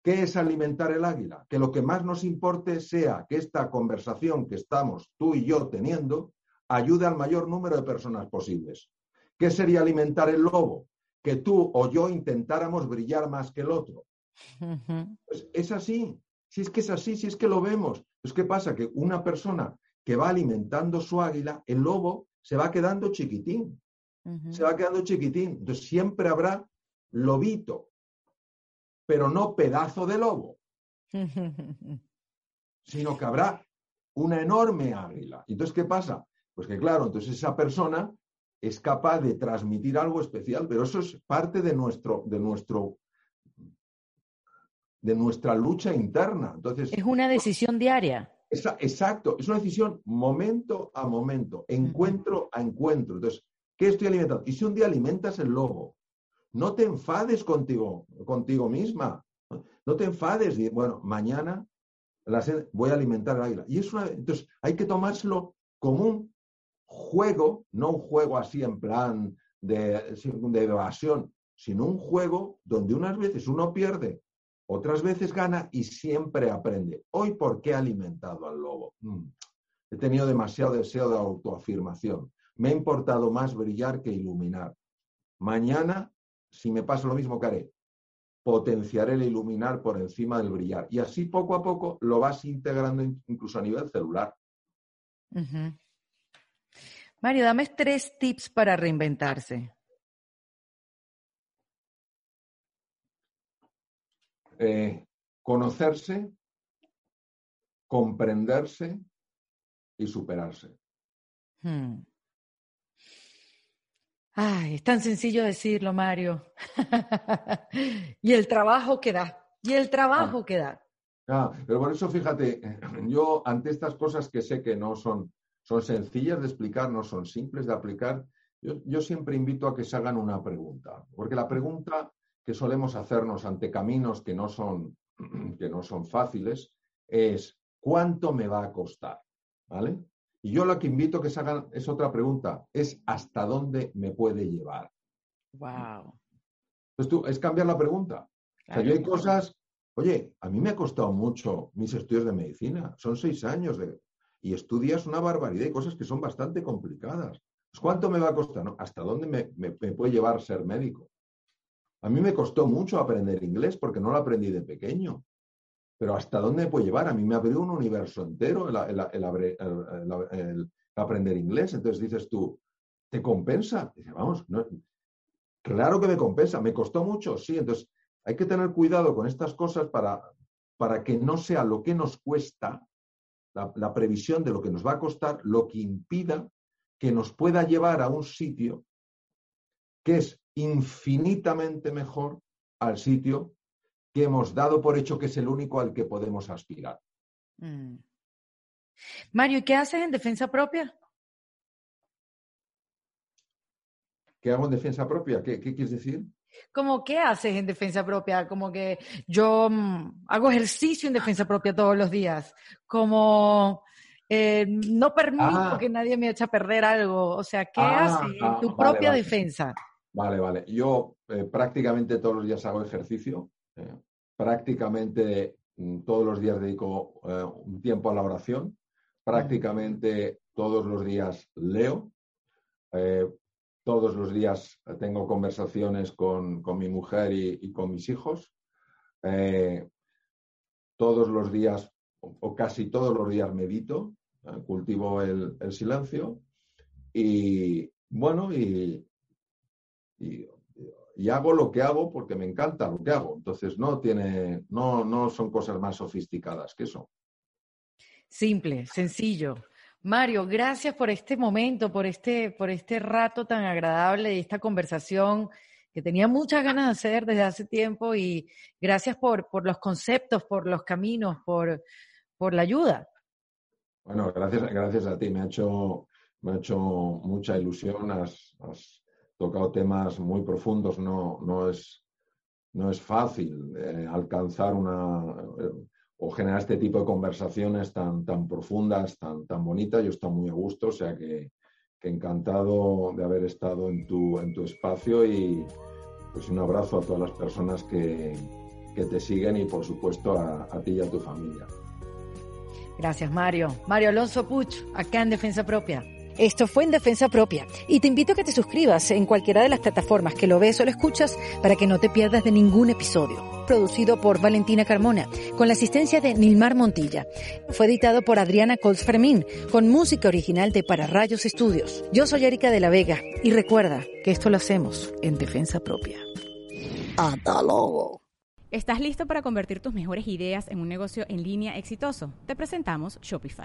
¿Qué es alimentar el águila? Que lo que más nos importe sea que esta conversación que estamos tú y yo teniendo ayude al mayor número de personas posibles. ¿Qué sería alimentar el lobo? Que tú o yo intentáramos brillar más que el otro. Pues es así. Si es que es así, si es que lo vemos. Pues ¿qué pasa? Que una persona que va alimentando su águila, el lobo se va quedando chiquitín se va quedando chiquitín. Entonces siempre habrá lobito, pero no pedazo de lobo, *laughs* sino que habrá una enorme águila. Entonces, ¿qué pasa? Pues que claro, entonces esa persona es capaz de transmitir algo especial, pero eso es parte de nuestro, de nuestro, de nuestra lucha interna. Entonces, Es una decisión diaria. esa- exacto, es una decisión momento a momento, encuentro a encuentro. Entonces, ¿qué estoy alimentando? Y si un día alimentas el lobo, no te enfades contigo, contigo misma. No te enfades. Y, bueno, mañana la sed- voy a alimentar al águila. Y es una, entonces, hay que tomárselo como un juego, no un juego así en plan de, de evasión, sino un juego donde unas veces uno pierde, otras veces gana y siempre aprende. Hoy, ¿por qué he alimentado al lobo? Mm, He tenido demasiado deseo de autoafirmación. Me ha importado más brillar que iluminar. Mañana, si me pasa lo mismo que haré, potenciaré el iluminar por encima del brillar. Y así poco a poco lo vas integrando in- incluso a nivel celular. Ujú. Mario, dame tres tips para reinventarse. Eh, conocerse, comprenderse y superarse. Hmm. Ay, es tan sencillo decirlo, Mario. *laughs* y el trabajo que da. Y el trabajo que da. Ah, pero por eso, fíjate, yo ante estas cosas que sé que no son, son sencillas de explicar, no son simples de aplicar, yo, yo siempre invito a que se hagan una pregunta, porque la pregunta que solemos hacernos ante caminos que no son, *clears throat* que no son fáciles es ¿cuánto me va a costar? ¿Vale? Y yo lo que invito a que se hagan es otra pregunta, es ¿hasta dónde me puede llevar? Wow. Entonces tú, es cambiar la pregunta. O sea, yo hay cosas, oye, a mí me ha costado mucho mis estudios de medicina, son seis años de, y estudias una barbaridad y cosas que son bastante complicadas. Pues, ¿Cuánto me va a costar? no? ¿Hasta dónde me, me- me puede llevar ser médico? A mí me costó mucho aprender inglés porque no lo aprendí de pequeño. Pero ¿hasta dónde me puede llevar? A mí me abrió un universo entero el, aprender inglés. Entonces dices tú, ¿te compensa? Dice, vamos, claro que me compensa. ¿Me costó mucho? Sí. Entonces hay que tener cuidado con estas cosas para, para que no sea lo que nos cuesta, la previsión de lo que nos va a costar, lo que impida que nos pueda llevar a un sitio que es infinitamente mejor al sitio que hemos dado por hecho que es el único al que podemos aspirar. Mm. Mario, ¿y qué haces en defensa propia? ¿Qué hago en defensa propia? ¿Qué, qué quieres decir? Como, ¿qué haces en defensa propia? Como que yo mm, hago ejercicio en defensa propia todos los días. Como eh, no permito Ah. que nadie me eche a perder algo. O sea, ¿qué Ah, haces en ah, tu vale, propia vale. defensa? Vale, vale. Yo eh, prácticamente todos los días hago ejercicio. eh, prácticamente mm, todos los días dedico eh, un tiempo a la oración. Prácticamente todos los días leo. todos los días tengo conversaciones con, con mi mujer y, y con mis hijos. todos los días, o, o casi todos los días medito, cultivo el, el silencio. Y bueno, y, y, y hago lo que hago porque me encanta lo que hago. Entonces no tiene, no, no son cosas más sofisticadas que eso. Simple, sencillo. Mario, gracias por este momento, por este, por este rato tan agradable y esta conversación que tenía muchas ganas de hacer desde hace tiempo y gracias por, por los conceptos, por los caminos, por, por la ayuda. Bueno, gracias, gracias a ti. Me ha hecho, me ha hecho mucha ilusión. Has, has tocado temas muy profundos. No, no, es, no es fácil eh, alcanzar una eh, o generar este tipo de conversaciones tan, tan profundas, tan, tan bonitas. Yo estoy muy a gusto, o sea que, que encantado de haber estado en tu, en tu espacio y pues un abrazo a todas las personas que, que te siguen y por supuesto a, a ti y a tu familia. Gracias, Mario. Mario Alonso Puch, acá en Defensa Propia. Esto fue en Defensa Propia y te invito a que te suscribas en cualquiera de las plataformas que lo ves o lo escuchas para que no te pierdas de ningún episodio. Producido por Valentina Carmona, con la asistencia de Nilmar Montilla. Fue editado por Adriana Colts Fermín, con música original de Para Rayos Estudios. Yo soy Erika de la Vega y recuerda que esto lo hacemos en Defensa Propia. Hasta luego. ¿Estás listo para convertir tus mejores ideas en un negocio en línea exitoso? Te presentamos Shopify.